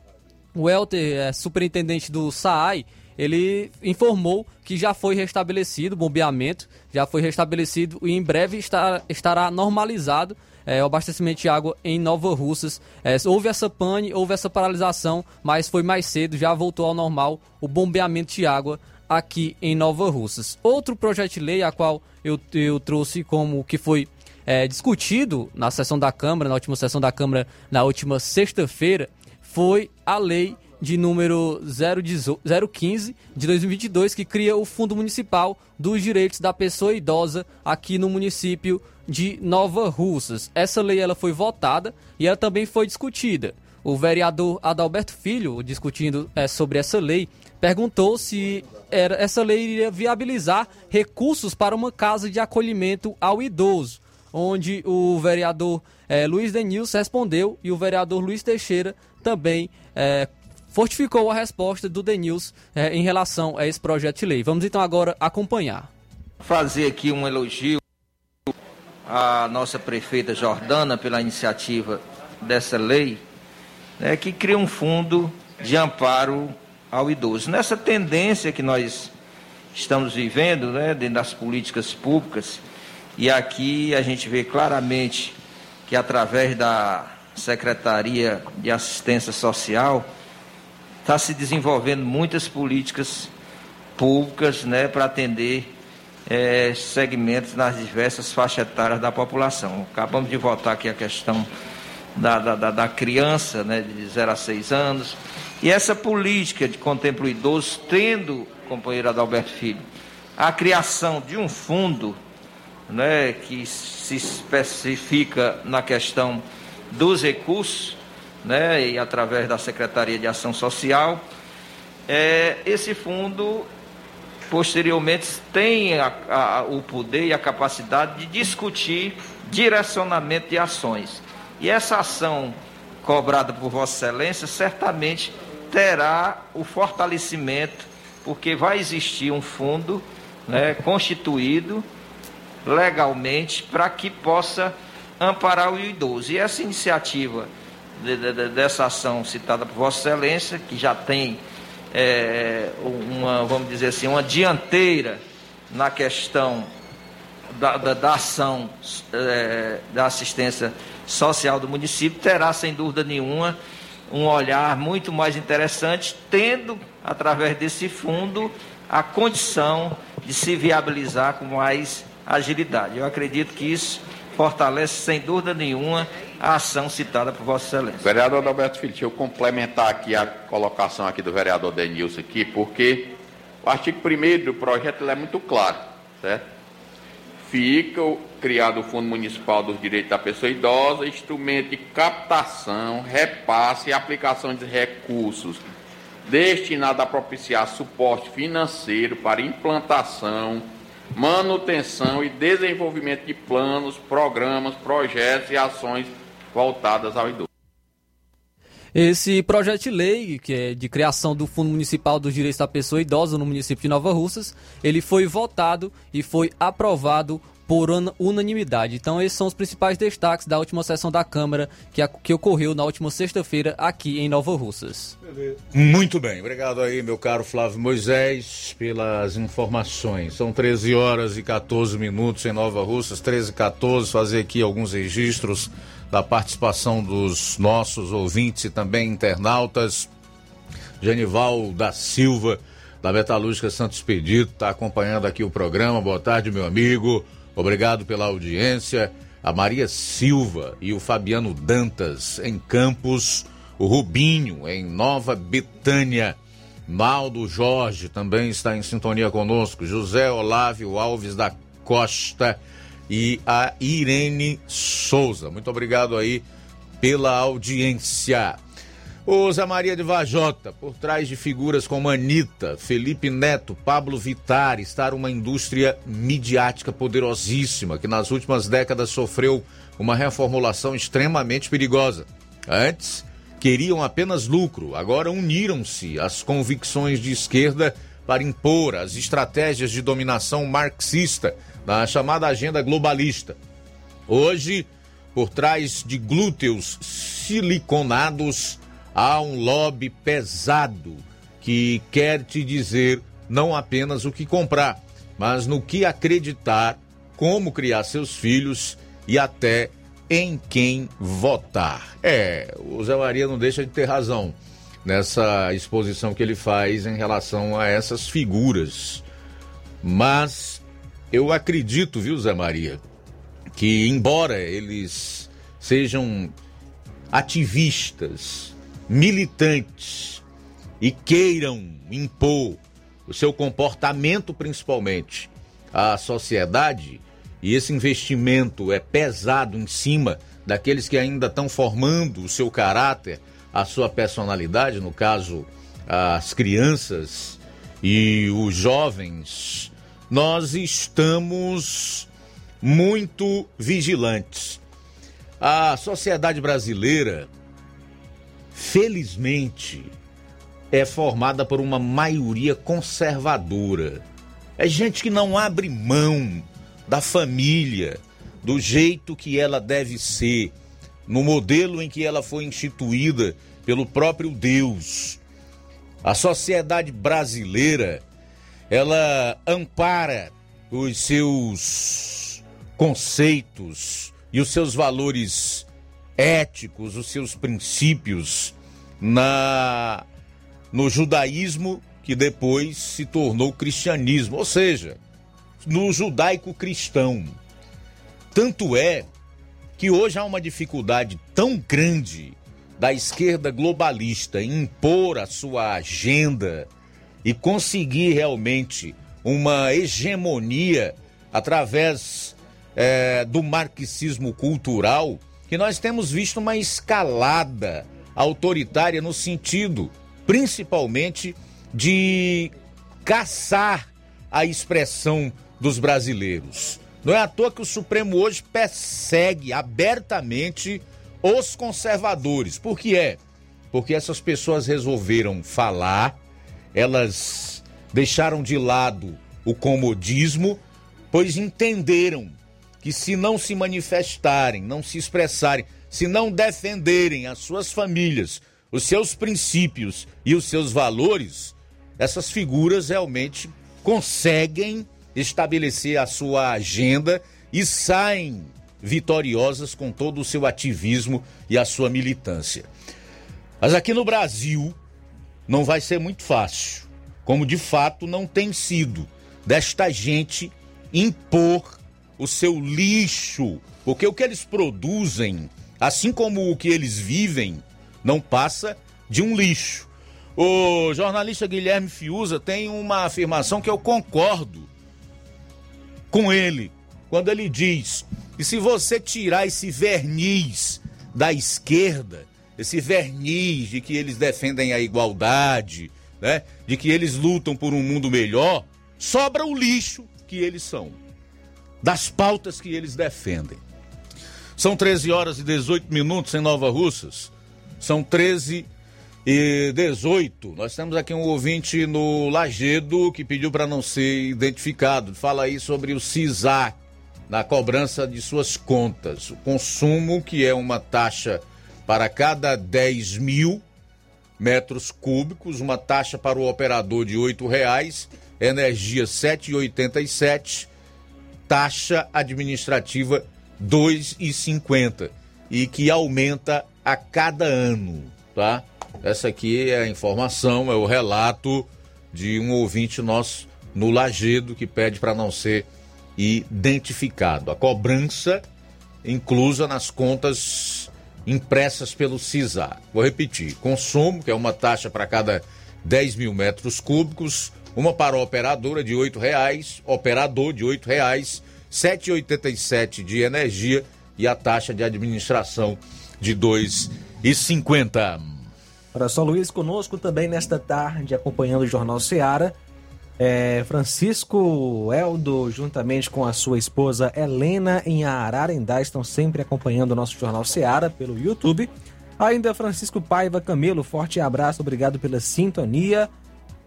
o Elter, é, superintendente do SAAI, ele informou que já foi restabelecido o bombeamento, já foi restabelecido e em breve estará, estará normalizado é, o abastecimento de água em Nova Russas. É, houve essa pane, houve essa paralisação, mas foi mais cedo, já voltou ao normal o bombeamento de água aqui em Nova Russas. Outro projeto de lei a qual eu, eu trouxe como que foi é, discutido na sessão da Câmara, na última sessão da Câmara, na última sexta-feira, foi a lei de número 015 de 2022, que cria o Fundo Municipal dos Direitos da Pessoa Idosa aqui no município de Nova Russas. Essa lei ela foi votada e ela também foi discutida. O vereador Adalberto Filho, discutindo é, sobre essa lei, perguntou se era, essa lei iria viabilizar recursos para uma casa de acolhimento ao idoso, onde o vereador é, Luiz Denils respondeu e o vereador Luiz Teixeira também é, fortificou a resposta do Denils em relação a esse projeto de lei. Vamos então agora acompanhar. Fazer aqui um elogio à nossa prefeita Jordana pela iniciativa dessa lei, né, que cria um fundo de amparo ao idoso. Nessa tendência que nós estamos vivendo, né, dentro das políticas públicas, e aqui a gente vê claramente que através da Secretaria de Assistência Social, está se desenvolvendo muitas políticas públicas né, para atender é, segmentos nas diversas faixas etárias da população. Acabamos de votar aqui a questão da, da, da criança né, de 0 a 6 anos. E essa política de contemplo idoso, tendo, companheiro Adalberto Filho, a criação de um fundo né, que se especifica na questão dos recursos, né, e através da Secretaria de Ação Social. É, esse fundo, posteriormente, tem a, a, o poder e a capacidade de discutir direcionamento de ações. E essa ação cobrada por Vossa Excelência certamente terá o fortalecimento, porque vai existir um fundo né, constituído legalmente para que possa amparar o idoso. E essa iniciativa de, de, dessa ação citada por Vossa Excelência, que já tem é, uma, vamos dizer assim, uma dianteira na questão da, da, da ação é, da assistência social do município, terá, sem dúvida nenhuma, um olhar muito mais interessante, tendo, através desse fundo, a condição de se viabilizar com mais agilidade. Eu acredito que isso fortalece, sem dúvida nenhuma, a ação citada por Vossa Excelência. Vereador Adalberto Filho, deixa eu complementar aqui a colocação aqui do vereador Denilson aqui, porque o artigo 1 do projeto é muito claro, certo? Fica criado o Fundo Municipal dos Direitos da Pessoa Idosa, instrumento de captação, repasse e aplicação de recursos destinado a propiciar suporte financeiro para implantação, manutenção e desenvolvimento de planos, programas, projetos e ações voltadas ao idoso. Esse projeto de lei, que é de criação do Fundo Municipal dos Direitos da Pessoa Idosa no município de Nova Russas, ele foi votado e foi aprovado por unanimidade. Então, esses são os principais destaques da última sessão da Câmara que, que ocorreu na última sexta-feira aqui em Nova Russas. Muito bem, obrigado aí, meu caro Flávio Moisés, pelas informações. São 13 horas e 14 minutos em Nova Russas, 13 e 14, fazer aqui alguns registros da participação dos nossos ouvintes e também internautas. Genival da Silva, da Metalúrgica Santos Pedito, está acompanhando aqui o programa. Boa tarde, meu amigo. Obrigado pela audiência. A Maria Silva e o Fabiano Dantas em Campos, o Rubinho em Nova Betânia. Maldo Jorge também está em sintonia conosco. José Olávio Alves da Costa e a Irene Souza. Muito obrigado aí pela audiência. Zé Maria de Vajota, por trás de figuras como Anitta, Felipe Neto, Pablo Vittar, está uma indústria midiática poderosíssima que nas últimas décadas sofreu uma reformulação extremamente perigosa. Antes, queriam apenas lucro, agora uniram-se às convicções de esquerda para impor as estratégias de dominação marxista na chamada agenda globalista. Hoje, por trás de glúteos siliconados, há um lobby pesado que quer te dizer não apenas o que comprar, mas no que acreditar, como criar seus filhos e até em quem votar. É, o Zé Maria não deixa de ter razão nessa exposição que ele faz em relação a essas figuras. Mas eu acredito, viu, Zé Maria, que embora eles sejam ativistas, militantes e queiram impor o seu comportamento principalmente à sociedade, e esse investimento é pesado em cima daqueles que ainda estão formando o seu caráter, a sua personalidade, no caso, as crianças e os jovens, nós estamos muito vigilantes. A sociedade brasileira, felizmente, é formada por uma maioria conservadora. É gente que não abre mão da família, do jeito que ela deve ser, no modelo em que ela foi instituída pelo próprio Deus. A sociedade brasileira, ela ampara os seus conceitos e os seus valores éticos, os seus princípios na no judaísmo que depois se tornou cristianismo, ou seja, no judaico cristão. Tanto é que hoje há uma dificuldade tão grande da esquerda globalista em impor a sua agenda e conseguir realmente uma hegemonia através é, do marxismo cultural, que nós temos visto uma escalada autoritária no sentido principalmente de caçar a expressão dos brasileiros. Não é à toa que o Supremo hoje persegue abertamente os conservadores. Por que é? Porque essas pessoas resolveram falar, elas deixaram de lado o comodismo, pois entenderam que se não se manifestarem, não se expressarem, se não defenderem as suas famílias, os seus princípios e os seus valores, essas figuras realmente conseguem estabelecer a sua agenda e saem vitoriosas com todo o seu ativismo e a sua militância. Mas aqui no Brasil não vai ser muito fácil, como de fato não tem sido, desta gente impor o seu lixo, porque o que eles produzem, assim como o que eles vivem, não passa de um lixo. O jornalista Guilherme Fiuza tem uma afirmação que eu concordo com ele, quando ele diz que se você tirar esse verniz da esquerda, esse verniz de que eles defendem a igualdade, né, de que eles lutam por um mundo melhor, sobra o lixo que eles são, das pautas que eles defendem. São 13 horas e 18 minutos em Nova Russas. São 13 e 18. Nós temos aqui um ouvinte no Lagedo que pediu para não ser identificado. Fala aí sobre o CISAC na cobrança de suas contas. O consumo, que é uma taxa para cada 10 mil metros cúbicos, uma taxa para o operador de R$ reais, energia 7,87, taxa administrativa R$ 2,50 e que aumenta a cada ano, tá? Essa aqui é a informação, é o relato de um ouvinte nosso no Lagedo que pede para não ser identificado. A cobrança inclusa nas contas impressas pelo CISA. Vou repetir: consumo, que é uma taxa para cada 10 mil metros cúbicos, uma para operadora de R$ reais, operador de R$ reais, 7,87 de energia e a taxa de administração de 2,50. Olha só, Luiz, conosco também nesta tarde, acompanhando o Jornal Seara, é Francisco Eldo, juntamente com a sua esposa Helena, em Ararendá, estão sempre acompanhando o nosso Jornal Seara pelo YouTube. Ainda Francisco Paiva Camelo, forte abraço, obrigado pela sintonia.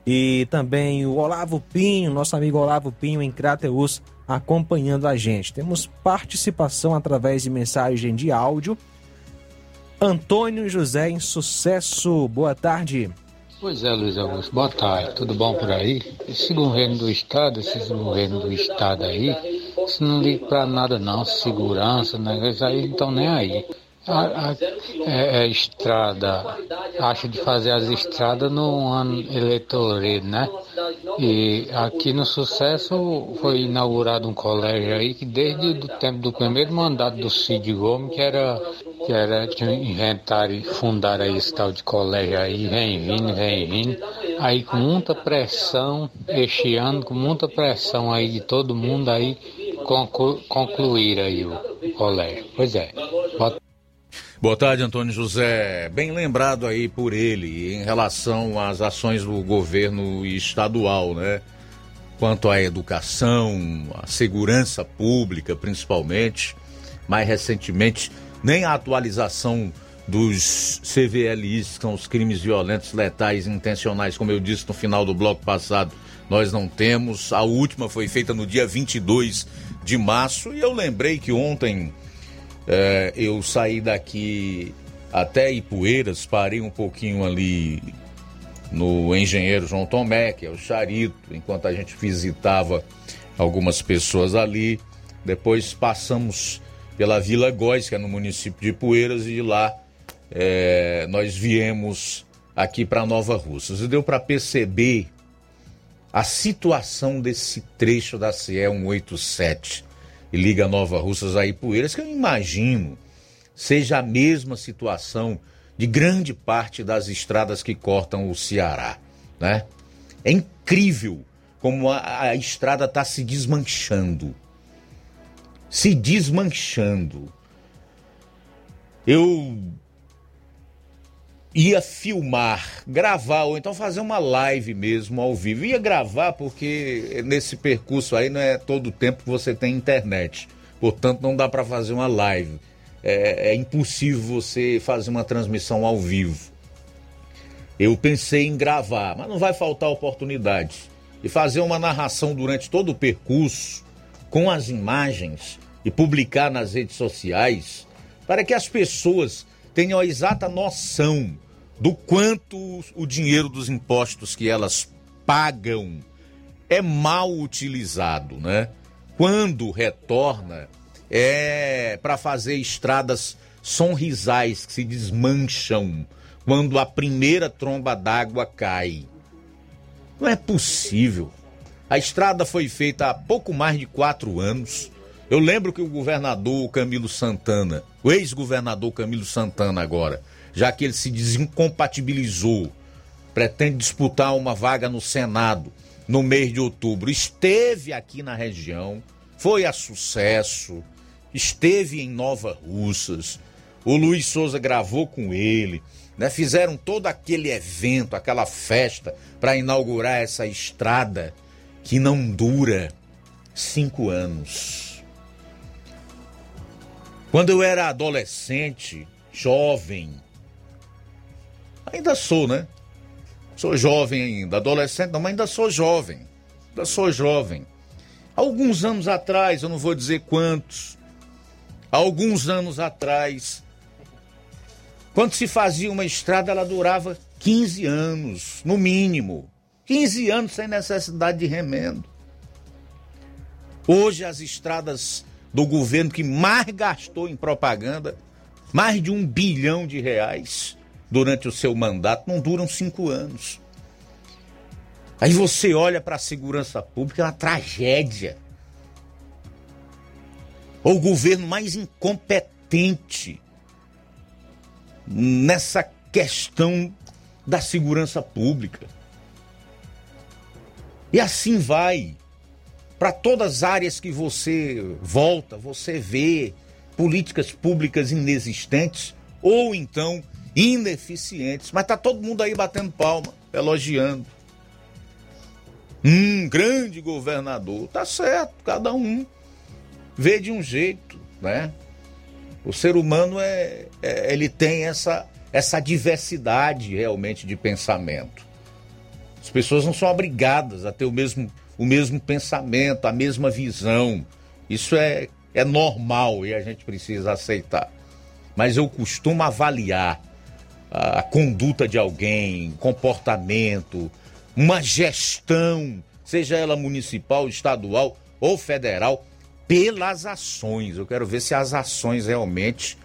E também o Olavo Pinho, nosso amigo Olavo Pinho em Crateus, acompanhando a gente. Temos participação através de mensagem de áudio Antônio José em Sucesso. Boa tarde. Pois é, Luiz Augusto. Boa tarde. Tudo bom por aí? Esse governo do estado, esses governos do estado aí, isso não liga pra nada não. Segurança, negócio aí, então nem aí. A, a é, é, estrada, acha de fazer as estradas no ano eleitoral, né? E aqui no Sucesso foi inaugurado um colégio aí que desde o tempo do primeiro mandato do Cid Gomes, que era que era que e fundaram esse tal de colégio aí, vem vindo, vem vindo. Aí com muita pressão, este ano, com muita pressão aí de todo mundo aí, conclu, concluir aí o, colégio. Pois é. Boa... Boa tarde, Antônio José. Bem lembrado aí por ele em relação às ações do governo estadual, né? Quanto à educação, à segurança pública, principalmente. Mais recentemente, nem a atualização dos CVLIs, que são os crimes violentos, letais intencionais, como eu disse no final do bloco passado, nós não temos. A última foi feita no dia 22 de março e eu lembrei que ontem é, eu saí daqui até Ipueiras, parei um pouquinho ali no engenheiro João Tomé, que é o Charito, enquanto a gente visitava algumas pessoas ali. Depois passamos pela Vila Góis, que é no município de Poeiras, e de lá é, nós viemos aqui para Nova Russas. E deu para perceber a situação desse trecho da CE 187 e liga Nova Russas a Ipueiras, que eu imagino seja a mesma situação de grande parte das estradas que cortam o Ceará, né? É incrível como a, a estrada está se desmanchando se desmanchando. Eu ia filmar, gravar, ou então fazer uma live mesmo ao vivo. Ia gravar porque nesse percurso aí não é todo o tempo que você tem internet. Portanto, não dá para fazer uma live. É, é impossível você fazer uma transmissão ao vivo. Eu pensei em gravar, mas não vai faltar oportunidade. E fazer uma narração durante todo o percurso, com as imagens, e publicar nas redes sociais para que as pessoas tenham a exata noção do quanto o dinheiro dos impostos que elas pagam é mal utilizado, né? Quando retorna é para fazer estradas sonrisais que se desmancham quando a primeira tromba d'água cai. Não é possível. A estrada foi feita há pouco mais de quatro anos eu lembro que o governador Camilo Santana, o ex-governador Camilo Santana agora, já que ele se desincompatibilizou, pretende disputar uma vaga no Senado no mês de outubro, esteve aqui na região, foi a sucesso, esteve em Nova Russas, o Luiz Souza gravou com ele, né? Fizeram todo aquele evento, aquela festa para inaugurar essa estrada que não dura cinco anos. Quando eu era adolescente, jovem, ainda sou, né? Sou jovem ainda, adolescente não, mas ainda sou jovem. Ainda sou jovem. Alguns anos atrás, eu não vou dizer quantos, alguns anos atrás, quando se fazia uma estrada, ela durava 15 anos, no mínimo. 15 anos sem necessidade de remendo. Hoje as estradas do governo que mais gastou em propaganda, mais de um bilhão de reais durante o seu mandato, não duram cinco anos. Aí você olha para a segurança pública, é uma tragédia. O governo mais incompetente nessa questão da segurança pública. E assim vai para todas as áreas que você volta, você vê políticas públicas inexistentes ou então ineficientes, mas tá todo mundo aí batendo palma, elogiando. Um grande governador, tá certo, cada um vê de um jeito, né? O ser humano é, é ele tem essa essa diversidade realmente de pensamento. As pessoas não são obrigadas a ter o mesmo o mesmo pensamento, a mesma visão. Isso é, é normal e a gente precisa aceitar. Mas eu costumo avaliar a conduta de alguém, comportamento, uma gestão, seja ela municipal, estadual ou federal, pelas ações. Eu quero ver se as ações realmente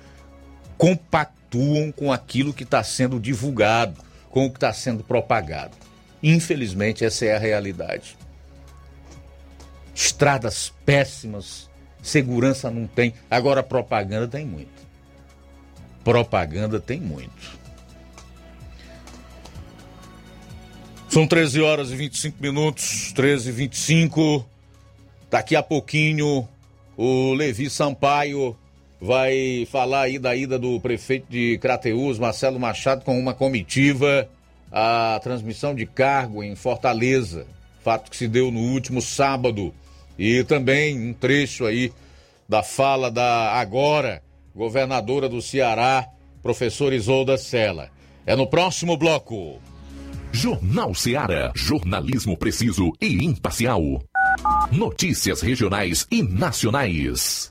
compactuam com aquilo que está sendo divulgado, com o que está sendo propagado. Infelizmente, essa é a realidade. Estradas péssimas, segurança não tem. Agora, propaganda tem muito. Propaganda tem muito. São 13 horas e 25 minutos, 13 e 25. Daqui a pouquinho, o Levi Sampaio vai falar aí da ida do prefeito de Crateús, Marcelo Machado, com uma comitiva à transmissão de cargo em Fortaleza. Fato que se deu no último sábado. E também um trecho aí da fala da agora governadora do Ceará, professora Isolda Sela. É no próximo bloco. Jornal Ceará, jornalismo preciso e imparcial. Notícias regionais e nacionais.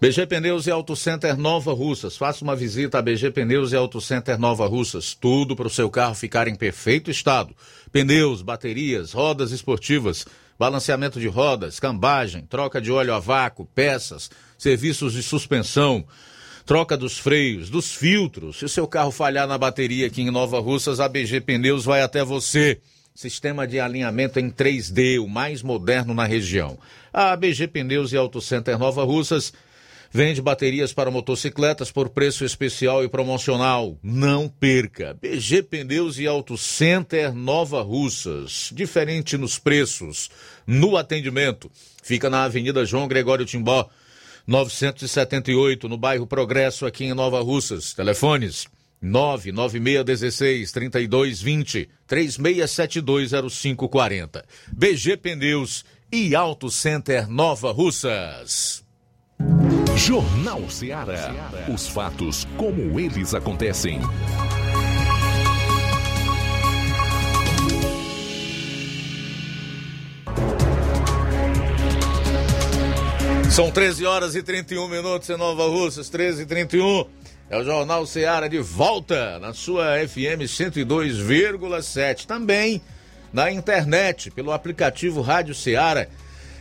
BG Pneus e Auto Center Nova Russas. Faça uma visita a BG Pneus e Auto Center Nova Russas. Tudo para o seu carro ficar em perfeito estado. Pneus, baterias, rodas esportivas, balanceamento de rodas, cambagem, troca de óleo a vácuo, peças, serviços de suspensão, troca dos freios, dos filtros. Se o seu carro falhar na bateria aqui em Nova Russas, a BG Pneus vai até você. Sistema de alinhamento em 3D, o mais moderno na região. A BG Pneus e Auto Center Nova Russas Vende baterias para motocicletas por preço especial e promocional. Não perca. BG Pneus e Auto Center Nova Russas. Diferente nos preços, no atendimento. Fica na Avenida João Gregório Timbó, 978, no bairro Progresso, aqui em Nova Russas. Telefones 99616 3220 36720540. BG Pneus e Auto Center Nova Russas. Jornal Ceará. Os fatos como eles acontecem. São 13 horas e 31 minutos em Nova Russas, 13 e 31. É o Jornal Ceará de volta na sua FM 102,7. Também na internet, pelo aplicativo Rádio Ceará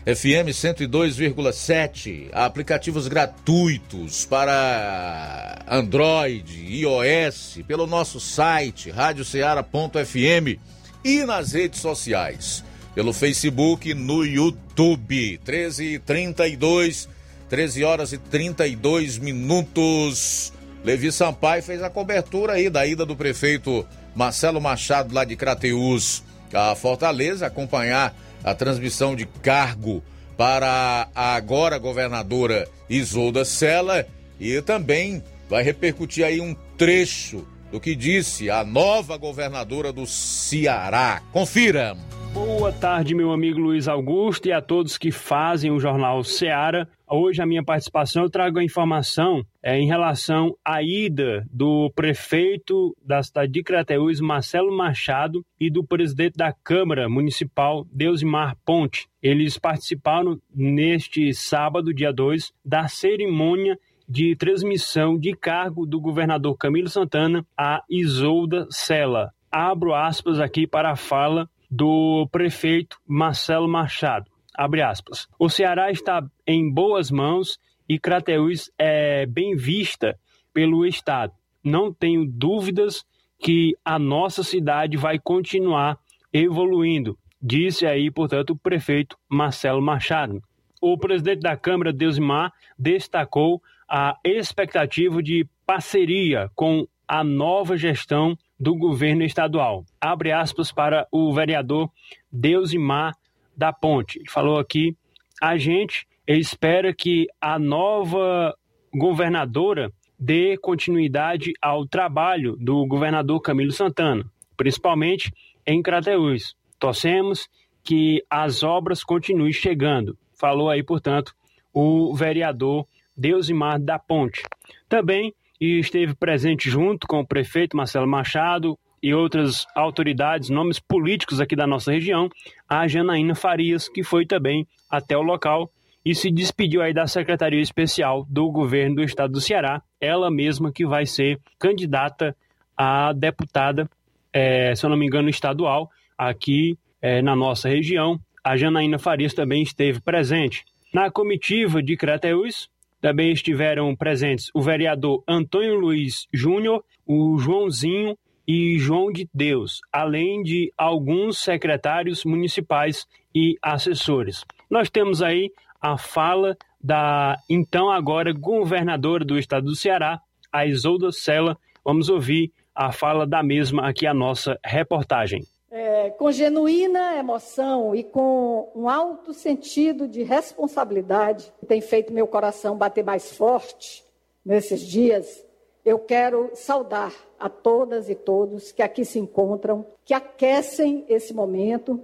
FM 102,7, aplicativos gratuitos para Android, iOS, pelo nosso site radioceara.fm e nas redes sociais, pelo Facebook, no YouTube, 13 e 32, 13 horas e 32 minutos. Levi Sampaio fez a cobertura aí da ida do prefeito Marcelo Machado lá de Crateús a Fortaleza acompanhar a transmissão de cargo para a agora governadora Isolda Sela e também vai repercutir aí um trecho do que disse a nova governadora do Ceará. Confira. Boa tarde, meu amigo Luiz Augusto e a todos que fazem o jornal Ceará. Hoje a minha participação eu trago a informação é, em relação à ida do prefeito da cidade de Crateús, Marcelo Machado, e do presidente da Câmara Municipal, Deusimar Ponte. Eles participaram neste sábado, dia 2, da cerimônia de transmissão de cargo do governador Camilo Santana a Isolda Sela. Abro aspas aqui para a fala do prefeito Marcelo Machado. Abre aspas. O Ceará está em boas mãos e Crateús é bem vista pelo Estado. Não tenho dúvidas que a nossa cidade vai continuar evoluindo, disse aí, portanto, o prefeito Marcelo Machado. O presidente da Câmara, Deusimar, destacou a expectativa de parceria com a nova gestão do governo estadual. Abre aspas para o vereador Deusimar da Ponte. Ele falou aqui: a gente espera que a nova governadora dê continuidade ao trabalho do governador Camilo Santana, principalmente em Crateús. Torcemos que as obras continuem chegando. Falou aí, portanto, o vereador Deusimar da Ponte. Também esteve presente junto com o prefeito Marcelo Machado e outras autoridades, nomes políticos aqui da nossa região, a Janaína Farias, que foi também até o local e se despediu aí da Secretaria Especial do Governo do Estado do Ceará, ela mesma que vai ser candidata a deputada, é, se eu não me engano, estadual, aqui é, na nossa região. A Janaína Farias também esteve presente. Na comitiva de Crateús, também estiveram presentes o vereador Antônio Luiz Júnior, o Joãozinho e João de Deus, além de alguns secretários municipais e assessores. Nós temos aí a fala da então agora governadora do estado do Ceará, a Isolda Sela. Vamos ouvir a fala da mesma aqui a nossa reportagem. É, com genuína emoção e com um alto sentido de responsabilidade, que tem feito meu coração bater mais forte nesses dias, eu quero saudar a todas e todos que aqui se encontram, que aquecem esse momento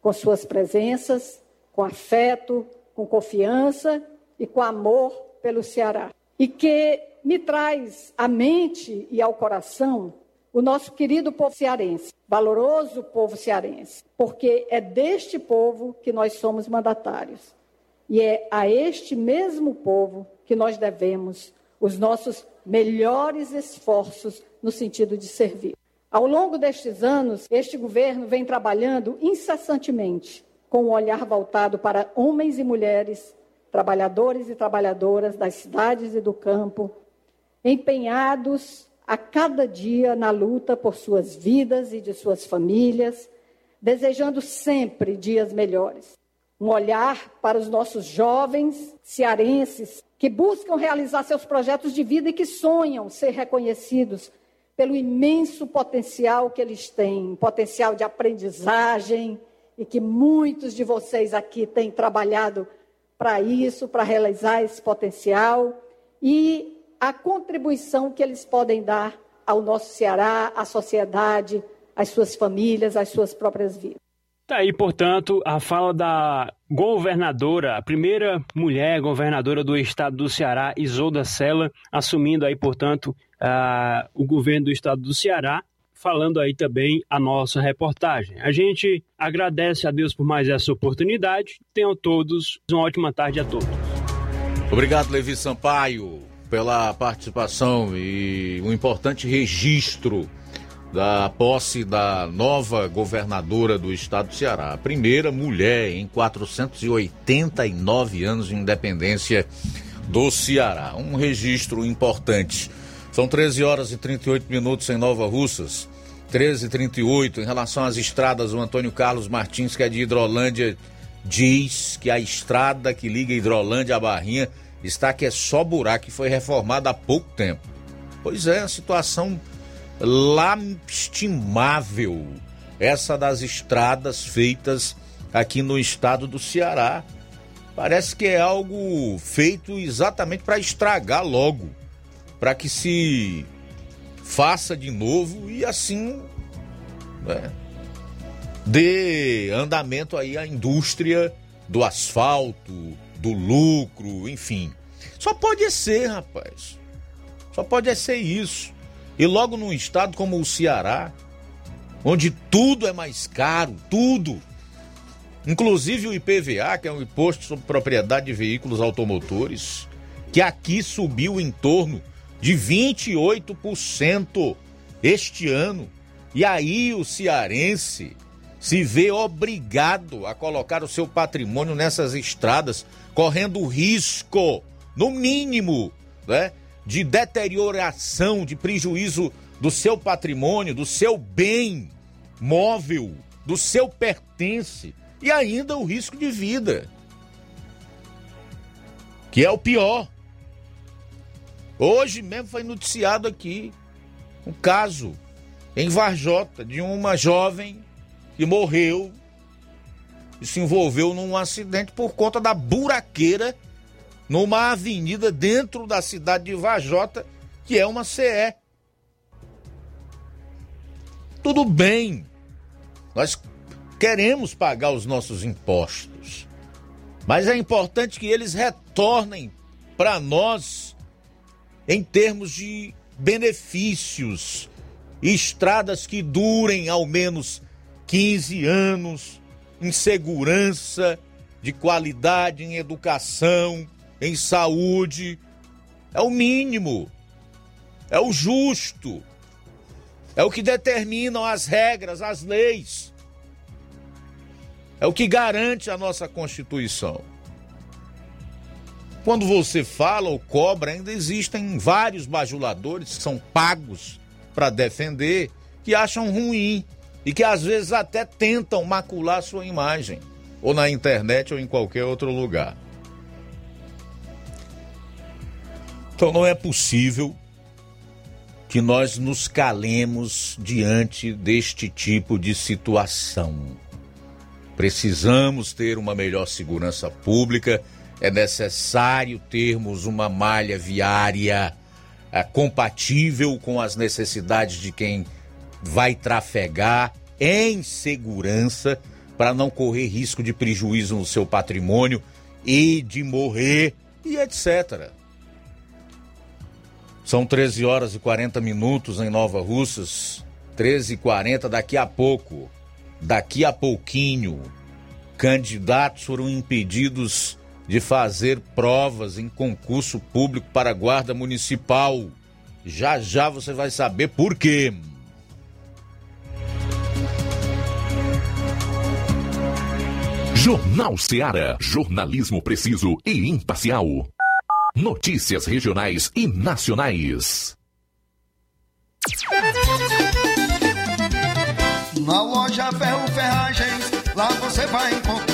com suas presenças, com afeto, com confiança e com amor pelo Ceará. E que me traz à mente e ao coração o nosso querido povo cearense, valoroso povo cearense, porque é deste povo que nós somos mandatários. E é a este mesmo povo que nós devemos os nossos melhores esforços no sentido de servir. Ao longo destes anos, este governo vem trabalhando incessantemente com um olhar voltado para homens e mulheres, trabalhadores e trabalhadoras das cidades e do campo, empenhados a cada dia na luta por suas vidas e de suas famílias, desejando sempre dias melhores. Um olhar para os nossos jovens cearenses que buscam realizar seus projetos de vida e que sonham ser reconhecidos pelo imenso potencial que eles têm, potencial de aprendizagem, e que muitos de vocês aqui têm trabalhado para isso, para realizar esse potencial, e a contribuição que eles podem dar ao nosso Ceará, à sociedade, às suas famílias, às suas próprias vidas. Tá aí, portanto, a fala da governadora, a primeira mulher governadora do estado do Ceará, Isolda Sela, assumindo aí, portanto, o governo do estado do Ceará, falando aí também a nossa reportagem. A gente agradece a Deus por mais essa oportunidade. Tenham todos uma ótima tarde a todos. Obrigado, Levi Sampaio, pela participação e um importante registro da posse da nova governadora do estado do Ceará, a primeira mulher em 489 anos de independência do Ceará. Um registro importante. São 13 horas e 38 minutos em Nova Russas. 13 e 38 em relação às estradas, o Antônio Carlos Martins, que é de Hidrolândia, diz que a estrada que liga Hidrolândia à Barrinha está que é só buraco e foi reformada há pouco tempo. Pois é, a situação lastimável essa das estradas feitas aqui no estado do Ceará. Parece que é algo feito exatamente para estragar logo, para que se faça de novo e assim né, dê andamento aí à indústria do asfalto, do lucro, enfim. Só pode ser, rapaz. Só pode ser isso. E logo num estado como o Ceará, onde tudo é mais caro, tudo. Inclusive o IPVA, que é o Imposto sobre Propriedade de Veículos Automotores, que aqui subiu em torno de 28% este ano. E aí o cearense se vê obrigado a colocar o seu patrimônio nessas estradas, correndo risco, no mínimo, né, de deterioração, de prejuízo do seu patrimônio, do seu bem móvel, do seu pertence e ainda o risco de vida, que é o pior. Hoje mesmo foi noticiado aqui um caso em Varjota de uma jovem que morreu e se envolveu num acidente por conta da buraqueira numa avenida dentro da cidade de Vajota, que é uma CE. Tudo bem, nós queremos pagar os nossos impostos, mas é importante que eles retornem para nós em termos de benefícios, estradas que durem ao menos 15 anos, em segurança, de qualidade, em educação, em saúde. É o mínimo. É o justo. É o que determinam as regras, as leis. É o que garante a nossa Constituição. Quando você fala ou cobra, ainda existem vários bajuladores que são pagos para defender, que acham ruim e que às vezes até tentam macular sua imagem, ou na internet ou em qualquer outro lugar. Então não é possível que nós nos calemos diante deste tipo de situação. Precisamos ter uma melhor segurança pública, é necessário termos uma malha viária é, compatível com as necessidades de quem vai trafegar em segurança para não correr risco de prejuízo no seu patrimônio e de morrer e etc. São 13 horas e 40 minutos em Nova Russas. 13 e 40 daqui a pouco. Daqui a pouquinho. Candidatos foram impedidos de fazer provas em concurso público para guarda municipal. Já já você vai saber por quê. Jornal Seara. Jornalismo preciso e imparcial. Notícias regionais e nacionais. Na loja Ferro Ferragens, lá você vai encontrar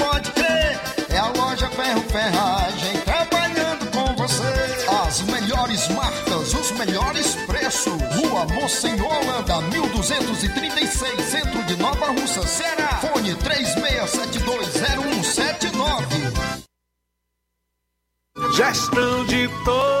preços. Rua Holanda, 1236, centro de Nova Russa, Ceará. Fone 36720179. Gestão de todos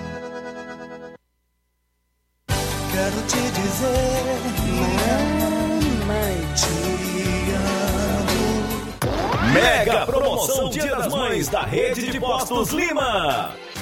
Quero te dizer. Mega promoção Dia das Mães da Rede de Postos Lima.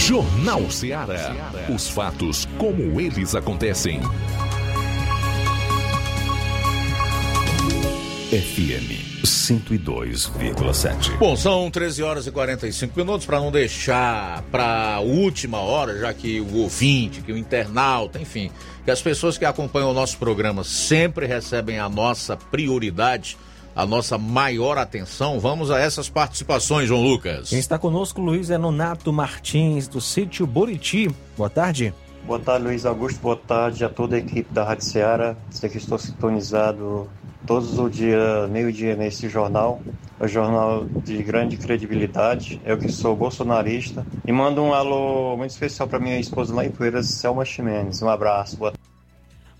Jornal Ceará. Os fatos como eles acontecem. FM 102,7. Bom, são 13 horas e 45 minutos para não deixar para a última hora, já que o ouvinte, que o internauta, enfim, que as pessoas que acompanham o nosso programa sempre recebem a nossa prioridade, a nossa maior atenção. Vamos a essas participações, João Lucas. Quem está conosco, Luiz, é Nonato Martins, do sítio Buriti. Boa tarde. Boa tarde, Luiz Augusto. Boa tarde a toda a equipe da Rádio Ceará. Sei que estou sintonizado todos os dias, meio-dia, nesse jornal. É um jornal de grande credibilidade. Eu que sou bolsonarista. E mando um alô muito especial para minha esposa lá em Poeiras, Selma Ximenes. Um abraço. Boa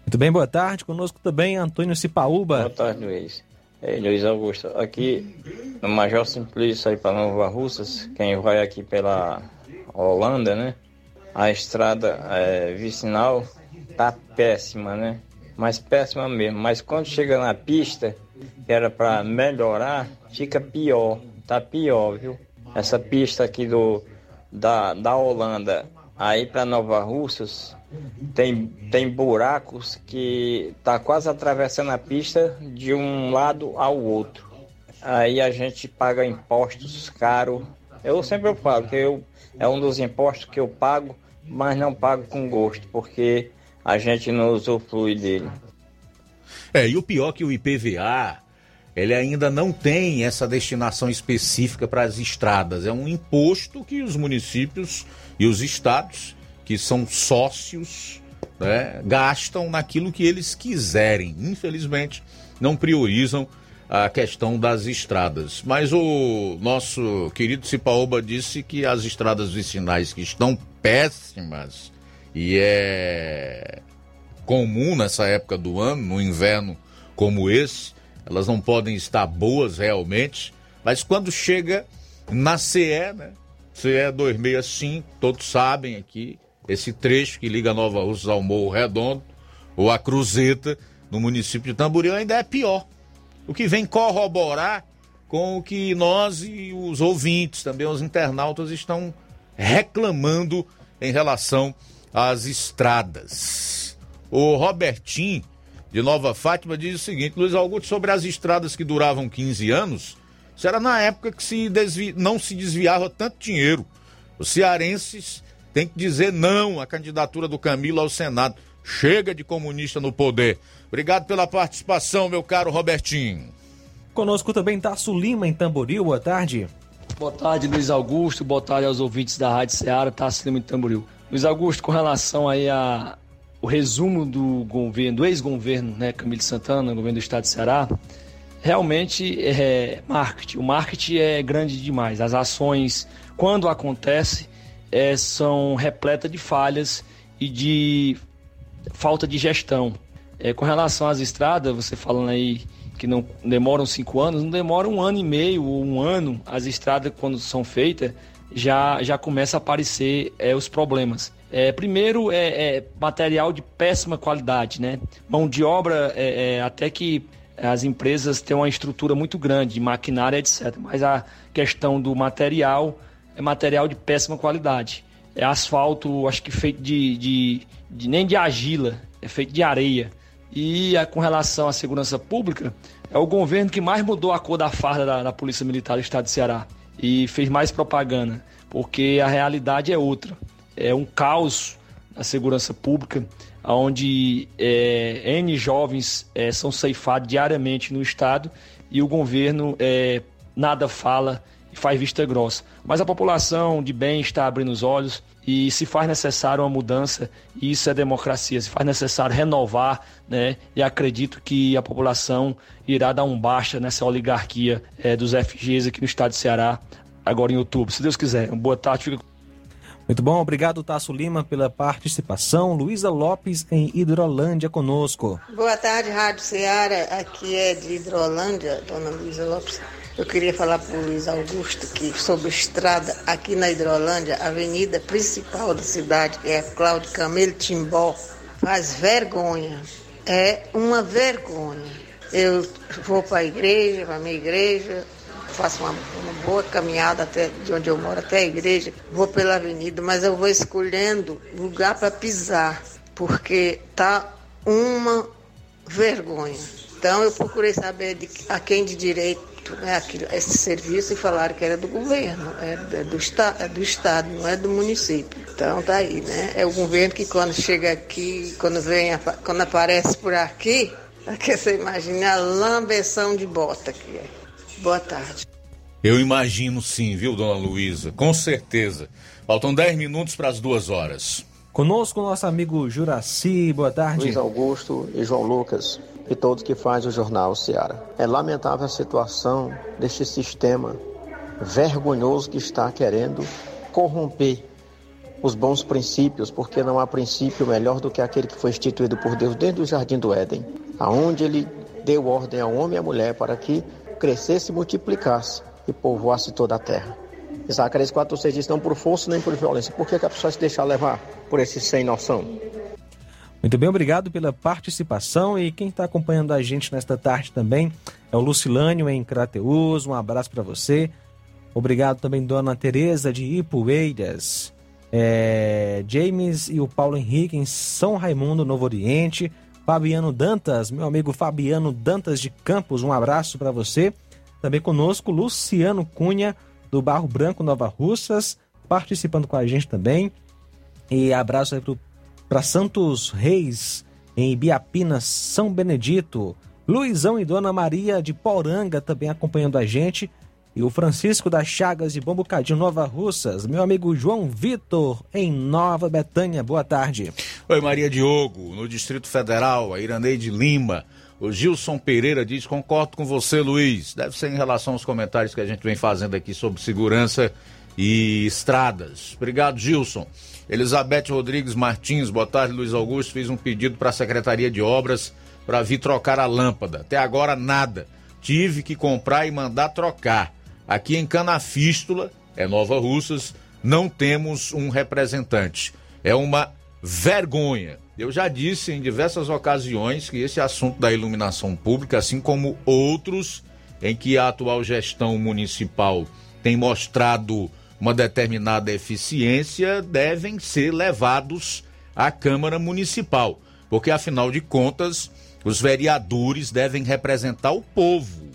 Muito bem, boa tarde. Conosco também Antônio Cipaúba. Boa tarde, Luiz. Ei, Luiz Augusto, aqui no Major Simplício aí para Nova Russas, quem vai aqui pela Holanda, né? A estrada é, vicinal tá péssima, né? Mas péssima mesmo. Mas quando chega na pista, que era para melhorar, fica pior. Tá pior, viu? Essa pista aqui do da, da Holanda aí para Nova Russas tem, tem buracos que tá quase atravessando a pista de um lado ao outro. Aí a gente paga impostos caros. Eu sempre falo que eu, é um dos impostos que eu pago, mas não pago com gosto, porque a gente não usufrui dele. É, e o pior é que o IPVA, ele ainda não tem essa destinação específica para as estradas. É um imposto que os municípios e os estados, que são sócios, né, gastam naquilo que eles quiserem. Infelizmente, não priorizam a questão das estradas. Mas o nosso querido Cipaoba disse que as estradas vicinais que estão péssimas e é comum nessa época do ano, no inverno como esse, elas não podem estar boas realmente, mas quando chega na CE, né? CE 265, todos sabem aqui, esse trecho que liga Nova Russas ao Morro Redondo, ou a Cruzeta, no município de Tamboril, ainda é pior. O que vem corroborar com o que nós e os ouvintes, também os internautas, estão reclamando em relação às estradas. O Robertinho, de Nova Fátima, diz o seguinte: Luiz Augusto, sobre as estradas que duravam 15 anos, isso era na época que se desvi... não se desviava tanto dinheiro. Os cearenses têm que dizer não à candidatura do Camilo ao Senado. Chega de comunista no poder. Obrigado pela participação, meu caro Robertinho. Conosco também Tasso Lima, em Tamboril. Boa tarde. Boa tarde, Luiz Augusto. Boa tarde aos ouvintes da Rádio Ceará, Tasso Lima em Tamboril. Luiz Augusto, com relação aí a o resumo do governo, do ex-governo, né, Camilo Santana, governo do estado de Ceará, realmente é marketing. O marketing é grande demais. As ações, quando acontece, é, são repletas de falhas e de falta de gestão. É, com relação às estradas, você falando aí que não demoram cinco anos, não demora um ano e meio ou um ano. As estradas, quando são feitas, já, já começa a aparecer é, os problemas. É, primeiro, é, é, material de péssima qualidade, né? Mão de obra, é, é, até que as empresas têm uma estrutura muito grande, de maquinária, etc. Mas a questão do material é material de péssima qualidade. É asfalto, acho que feito de, de, de nem de argila, é feito de areia. E a, com relação à segurança pública, é o governo que mais mudou a cor da farda da, da Polícia Militar do Estado de Ceará e fez mais propaganda, porque a realidade é outra é um caos na segurança pública, onde é, N jovens é, são ceifados diariamente no Estado e o governo é, nada fala e faz vista grossa. Mas a população de bem está abrindo os olhos e se faz necessário uma mudança, e isso é democracia, se faz necessário renovar, né? E acredito que a população irá dar um baixa nessa oligarquia é, dos FGs aqui no estado de Ceará, agora em outubro, se Deus quiser. Boa tarde, fica Muito bom, obrigado Tasso Lima pela participação. Luísa Lopes em Hidrolândia conosco. Boa tarde, Rádio Ceará. Aqui é de Hidrolândia, dona Luísa Lopes. Eu queria falar para o Luiz Augusto que sobre estrada aqui na Hidrolândia, a avenida principal da cidade, que é Cláudio Camelo Timbó, faz vergonha. É uma vergonha. Eu vou para a igreja, para a minha igreja, faço uma, uma, boa caminhada até de onde eu moro até a igreja, vou pela avenida, mas eu vou escolhendo lugar para pisar, porque tá uma vergonha. Então eu procurei saber de, a quem de direito né, aquilo, esse serviço e falaram que era do governo, é, do, é do estado, não é do município. Então tá aí, né? É o governo que quando chega aqui, quando vem, quando aparece por aqui, que você imagina a lambeção de bota que é. Boa tarde. Eu imagino sim, viu, dona Luísa? Com certeza. Faltam 10 minutos para as duas horas. Conosco, nosso amigo Juraci. Boa tarde. Luiz Augusto e João Lucas e todos que fazem o jornal Ceará. É lamentável a situação deste sistema vergonhoso que está querendo corromper os bons princípios, porque não há princípio melhor do que aquele que foi instituído por Deus dentro do jardim do Éden, aonde ele deu ordem ao homem e à mulher para que crescesse e multiplicasse e povoasse toda a terra. Zacarias 4, 6 diz, não por força nem por violência. Por que, que a pessoa se deixar levar por esse sem noção? Muito bem, obrigado pela participação e quem está acompanhando a gente nesta tarde também é o Lucilânio em Crateus, um abraço para você. Obrigado também, dona Tereza de Ipueiras, é, James e o Paulo Henrique em São Raimundo, Novo Oriente, Fabiano Dantas, meu amigo Fabiano Dantas de Campos, um abraço para você. Também conosco, Luciano Cunha, do Barro Branco, Nova Russas, participando com a gente também. E abraço aí para Santos Reis, em Biapinas, São Benedito. Luizão e Dona Maria de Poranga também acompanhando a gente. E o Francisco das Chagas de Bombucadinho, Nova Russas. Meu amigo João Vitor, em Nova Betânia. Boa tarde. Oi, Maria Diogo, no Distrito Federal, a Iraneide Lima. O Gilson Pereira diz: concordo com você, Luiz. Deve ser em relação aos comentários que a gente vem fazendo aqui sobre segurança e estradas. Obrigado, Gilson. Elizabeth Rodrigues Martins, boa tarde, Luiz Augusto. Fiz um pedido para a Secretaria de Obras para vir trocar a lâmpada. Até agora, nada. Tive que comprar e mandar trocar. Aqui em Canafístula, é Nova Russas, não temos um representante. É uma vergonha. Eu já disse em diversas ocasiões que esse assunto da iluminação pública, assim como outros em que a atual gestão municipal tem mostrado uma determinada eficiência, devem ser levados à Câmara Municipal, porque afinal de contas, os vereadores devem representar o povo.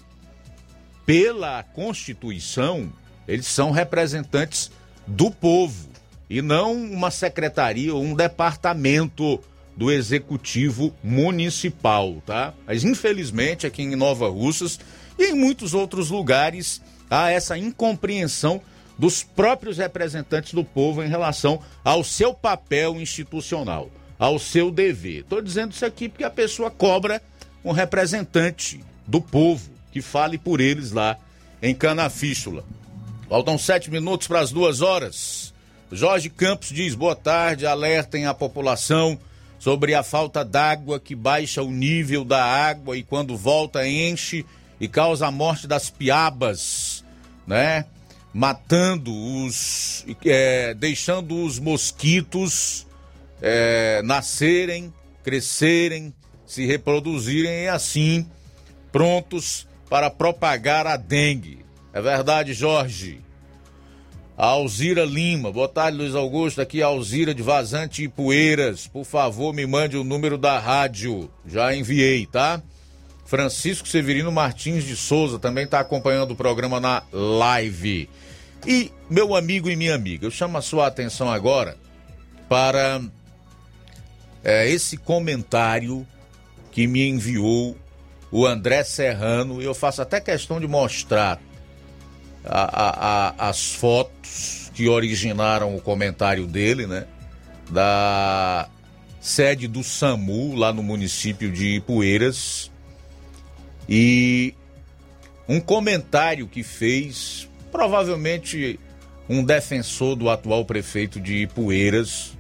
Pela Constituição, eles são representantes do povo e não uma secretaria ou um departamento do Executivo Municipal, tá? Mas infelizmente aqui em Nova Russas e em muitos outros lugares há essa incompreensão dos próprios representantes do povo em relação ao seu papel institucional, ao seu dever. Estou dizendo isso aqui porque a pessoa cobra um representante do povo que fale por eles lá em Canafístula. Faltam sete minutos para as duas horas. Jorge Campos diz: boa tarde, alertem a população sobre a falta d'água que baixa o nível da água e quando volta enche e causa a morte das piabas, né? Matando os. É, deixando os mosquitos é, nascerem, crescerem, se reproduzirem e assim prontos para propagar a dengue. É verdade, Jorge? A Alzira Lima, boa tarde, Luiz Augusto. Aqui é Alzira de Vazante e Poeiras. Por favor, me mande o número da rádio. Já enviei, tá? Francisco Severino Martins de Souza também está acompanhando o programa na live. E meu amigo e minha amiga, eu chamo a sua atenção agora para é, esse comentário que me enviou o André Serrano. Eu faço até questão de mostrar a, a, a, as fotos que originaram o comentário dele, né? Da sede do SAMU, lá no município de Ipueiras. E um comentário que fez, provavelmente um defensor do atual prefeito de Ipueiras,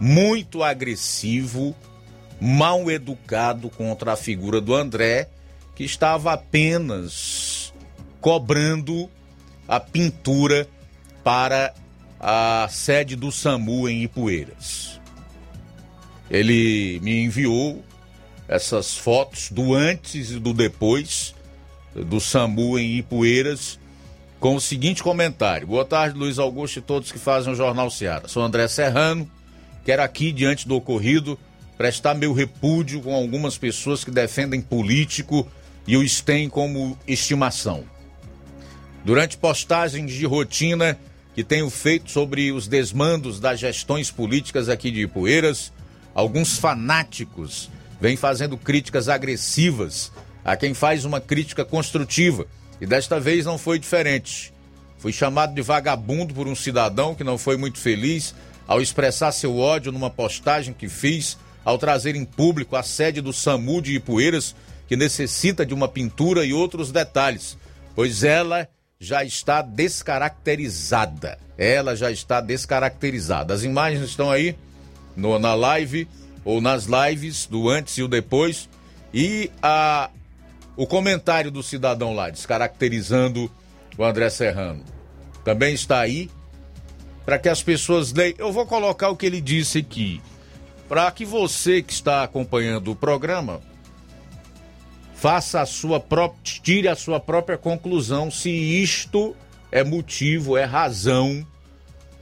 muito agressivo, mal educado contra a figura do André, que estava apenas cobrando a pintura para a sede do SAMU em Ipueiras. Ele me enviou essas fotos do antes e do depois do SAMU em Ipueiras com o seguinte comentário. Boa tarde, Luiz Augusto e todos que fazem o Jornal Seara. Sou André Serrano, quero aqui, diante do ocorrido, prestar meu repúdio com algumas pessoas que defendem político e os têm como estimação. Durante postagens de rotina que tenho feito sobre os desmandos das gestões políticas aqui de Ipueiras, alguns fanáticos vêm fazendo críticas agressivas a quem faz uma crítica construtiva. E desta vez não foi diferente. Fui chamado de vagabundo por um cidadão que não foi muito feliz ao expressar seu ódio numa postagem que fiz ao trazer em público a sede do SAMU de Ipueiras, que necessita de uma pintura e outros detalhes, pois ela já está descaracterizada. Ela já está descaracterizada. As imagens estão aí no, na live ou nas lives do antes e o depois. E a, o comentário do cidadão lá, descaracterizando o André Serrano, também está aí para que as pessoas leiam. Eu vou colocar o que ele disse aqui, para que você que está acompanhando o programa faça a sua própria, tire a sua própria conclusão se isto é motivo, é razão,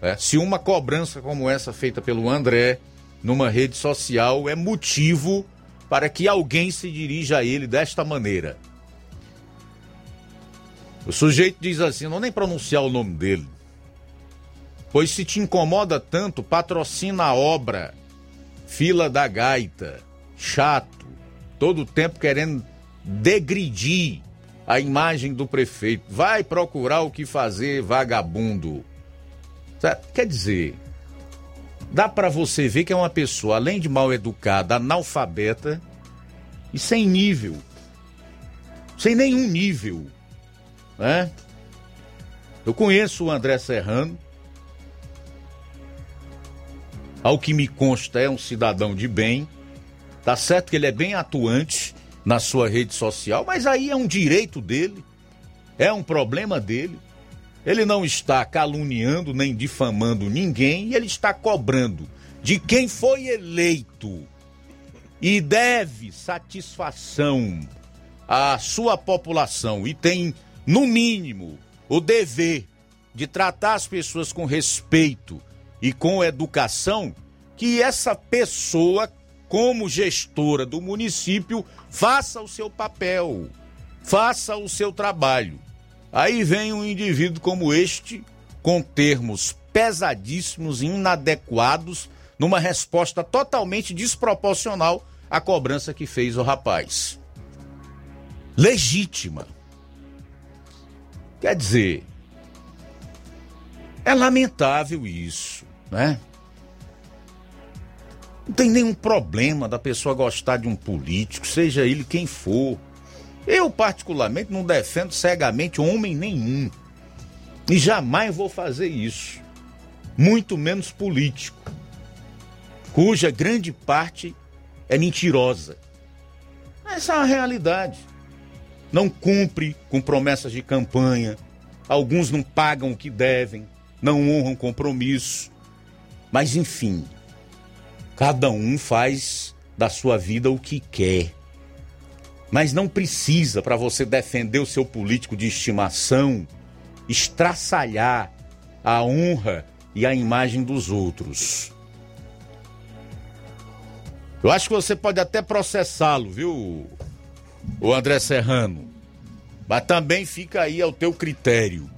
é, se uma cobrança como essa feita pelo André numa rede social é motivo para que alguém se dirija a ele desta maneira. O sujeito diz assim: não nem pronunciar o nome dele. Pois se te incomoda tanto, patrocina a obra. Fila da gaita. Chato. Todo o tempo querendo degredir a imagem do prefeito. Vai procurar o que fazer, vagabundo. Quer dizer, dá para você ver que é uma pessoa, além de mal educada, analfabeta e sem nível. Sem nenhum nível. Né? Eu conheço o André Serrano. Ao que me consta, é um cidadão de bem. Tá certo que ele é bem atuante na sua rede social, mas aí é um direito dele, é um problema dele. Ele não está caluniando nem difamando ninguém e ele está cobrando de quem foi eleito e deve satisfação à sua população e tem, no mínimo, o dever de tratar as pessoas com respeito e com educação, que essa pessoa, como gestora do município, faça o seu papel, faça o seu trabalho. Aí vem um indivíduo como este, com termos pesadíssimos e inadequados, numa resposta totalmente desproporcional à cobrança que fez o rapaz. Legítima. Quer dizer, é lamentável isso, né? Não tem nenhum problema da pessoa gostar de um político, seja ele quem for. Eu, particularmente, não defendo cegamente homem nenhum. E jamais vou fazer isso. Muito menos político, cuja grande parte é mentirosa. Essa é a realidade. Não cumpre com promessas de campanha. Alguns não pagam o que devem, não honram compromisso. Mas, enfim, cada um faz da sua vida o que quer. Mas não precisa, para você defender o seu político de estimação, estraçalhar a honra e a imagem dos outros. Eu acho que você pode até processá-lo, viu, o André Serrano. Mas também fica aí ao teu critério.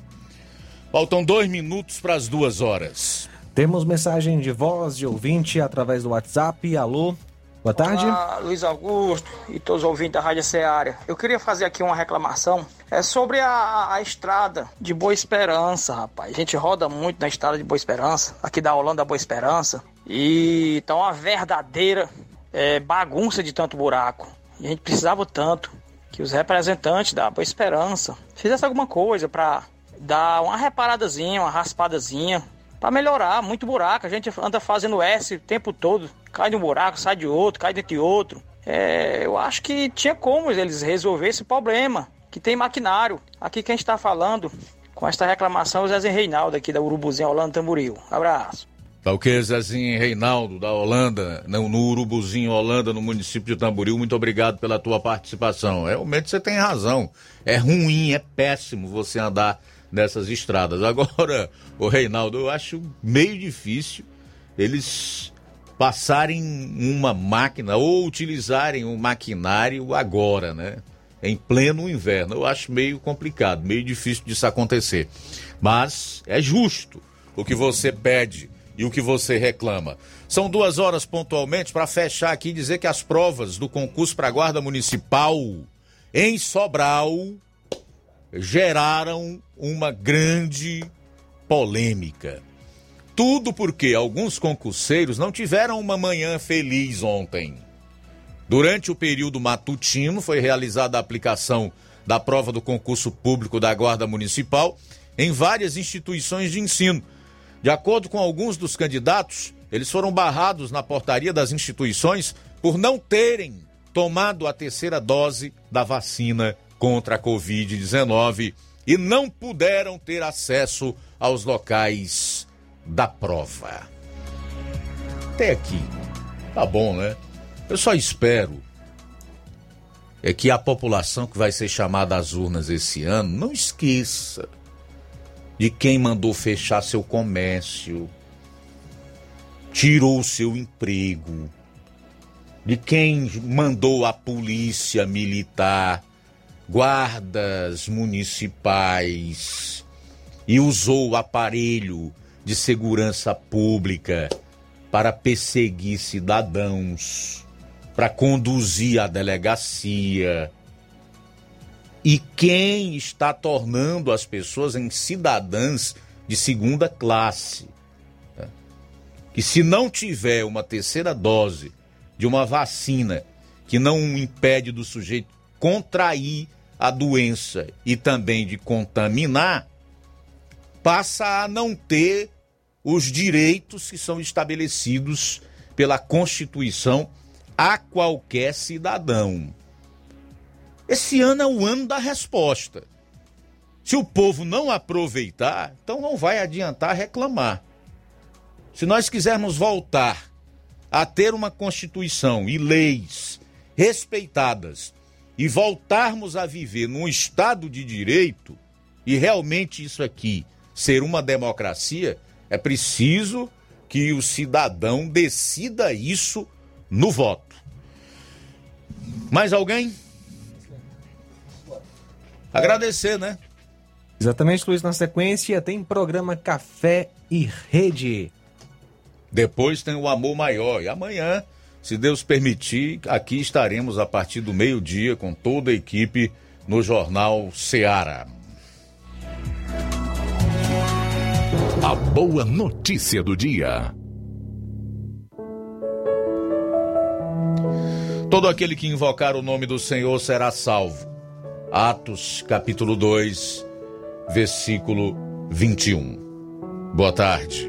Faltam dois minutos para as duas horas. Temos mensagem de voz de ouvinte através do WhatsApp. Alô, Boa tarde. Olá, Luiz Augusto e todos os ouvintes da Rádio Ceará. Eu queria fazer aqui uma reclamação. É sobre a, a estrada de Boa Esperança, rapaz. A gente roda muito na estrada de Boa Esperança, aqui da Holanda Boa Esperança. E tá uma verdadeira é, bagunça de tanto buraco. E a gente precisava tanto que os representantes da Boa Esperança fizessem alguma coisa para dar uma reparadazinha, uma raspadazinha, para melhorar. Muito buraco, a gente anda fazendo S o tempo todo, cai de um buraco, sai de outro, cai de outro. É, eu acho que tinha como eles resolver esse problema, que tem maquinário. Aqui quem está falando com esta reclamação é o Zezinho Reinaldo aqui da Urubuzinho Holanda Tamboril. Abraço. Tá o que, Zezinho Reinaldo, da Holanda, no, no Urubuzinho Holanda, no município de Tamboril, muito obrigado pela tua participação. Realmente você tem razão. É ruim, é péssimo você andar nessas estradas. Agora, o Reinaldo, eu acho meio difícil eles passarem uma máquina ou utilizarem um maquinário agora, né? Em pleno inverno. Eu acho meio complicado, meio difícil disso acontecer. Mas é justo o que você pede e o que você reclama. São duas horas pontualmente para fechar aqui e dizer que as provas do concurso para a Guarda Municipal em Sobral geraram uma grande polêmica. Tudo porque alguns concurseiros não tiveram uma manhã feliz ontem. Durante o período matutino foi realizada a aplicação da prova do concurso público da Guarda Municipal em várias instituições de ensino. De acordo com alguns dos candidatos, eles foram barrados na portaria das instituições por não terem tomado a terceira dose da vacina contra a Covid-19 e não puderam ter acesso aos locais da prova. Até aqui, tá bom, né? Eu só espero é que a população que vai ser chamada às urnas esse ano não esqueça de quem mandou fechar seu comércio, tirou seu emprego, de quem mandou a polícia militar, guardas municipais e usou o aparelho de segurança pública para perseguir cidadãos, para conduzir a delegacia. E quem está tornando as pessoas em cidadãs de segunda classe. Que se não tiver uma terceira dose de uma vacina que não impede do sujeito contrair a doença e também de contaminar, passa a não ter os direitos que são estabelecidos pela Constituição a qualquer cidadão. Esse ano é o ano da resposta. Se o povo não aproveitar, então não vai adiantar reclamar. Se nós quisermos voltar a ter uma Constituição e leis respeitadas e voltarmos a viver num Estado de direito, e realmente isso aqui ser uma democracia, é preciso que o cidadão decida isso no voto. Mais alguém? Agradecer, né? Exatamente, Luiz. Na sequência tem programa Café e Rede. Depois tem o Amor Maior. E amanhã se Deus permitir, aqui estaremos a partir do meio-dia com toda a equipe no Jornal Seara. A boa notícia do dia. Todo aquele que invocar o nome do Senhor será salvo. Atos, capítulo 2, versículo 21. Boa tarde.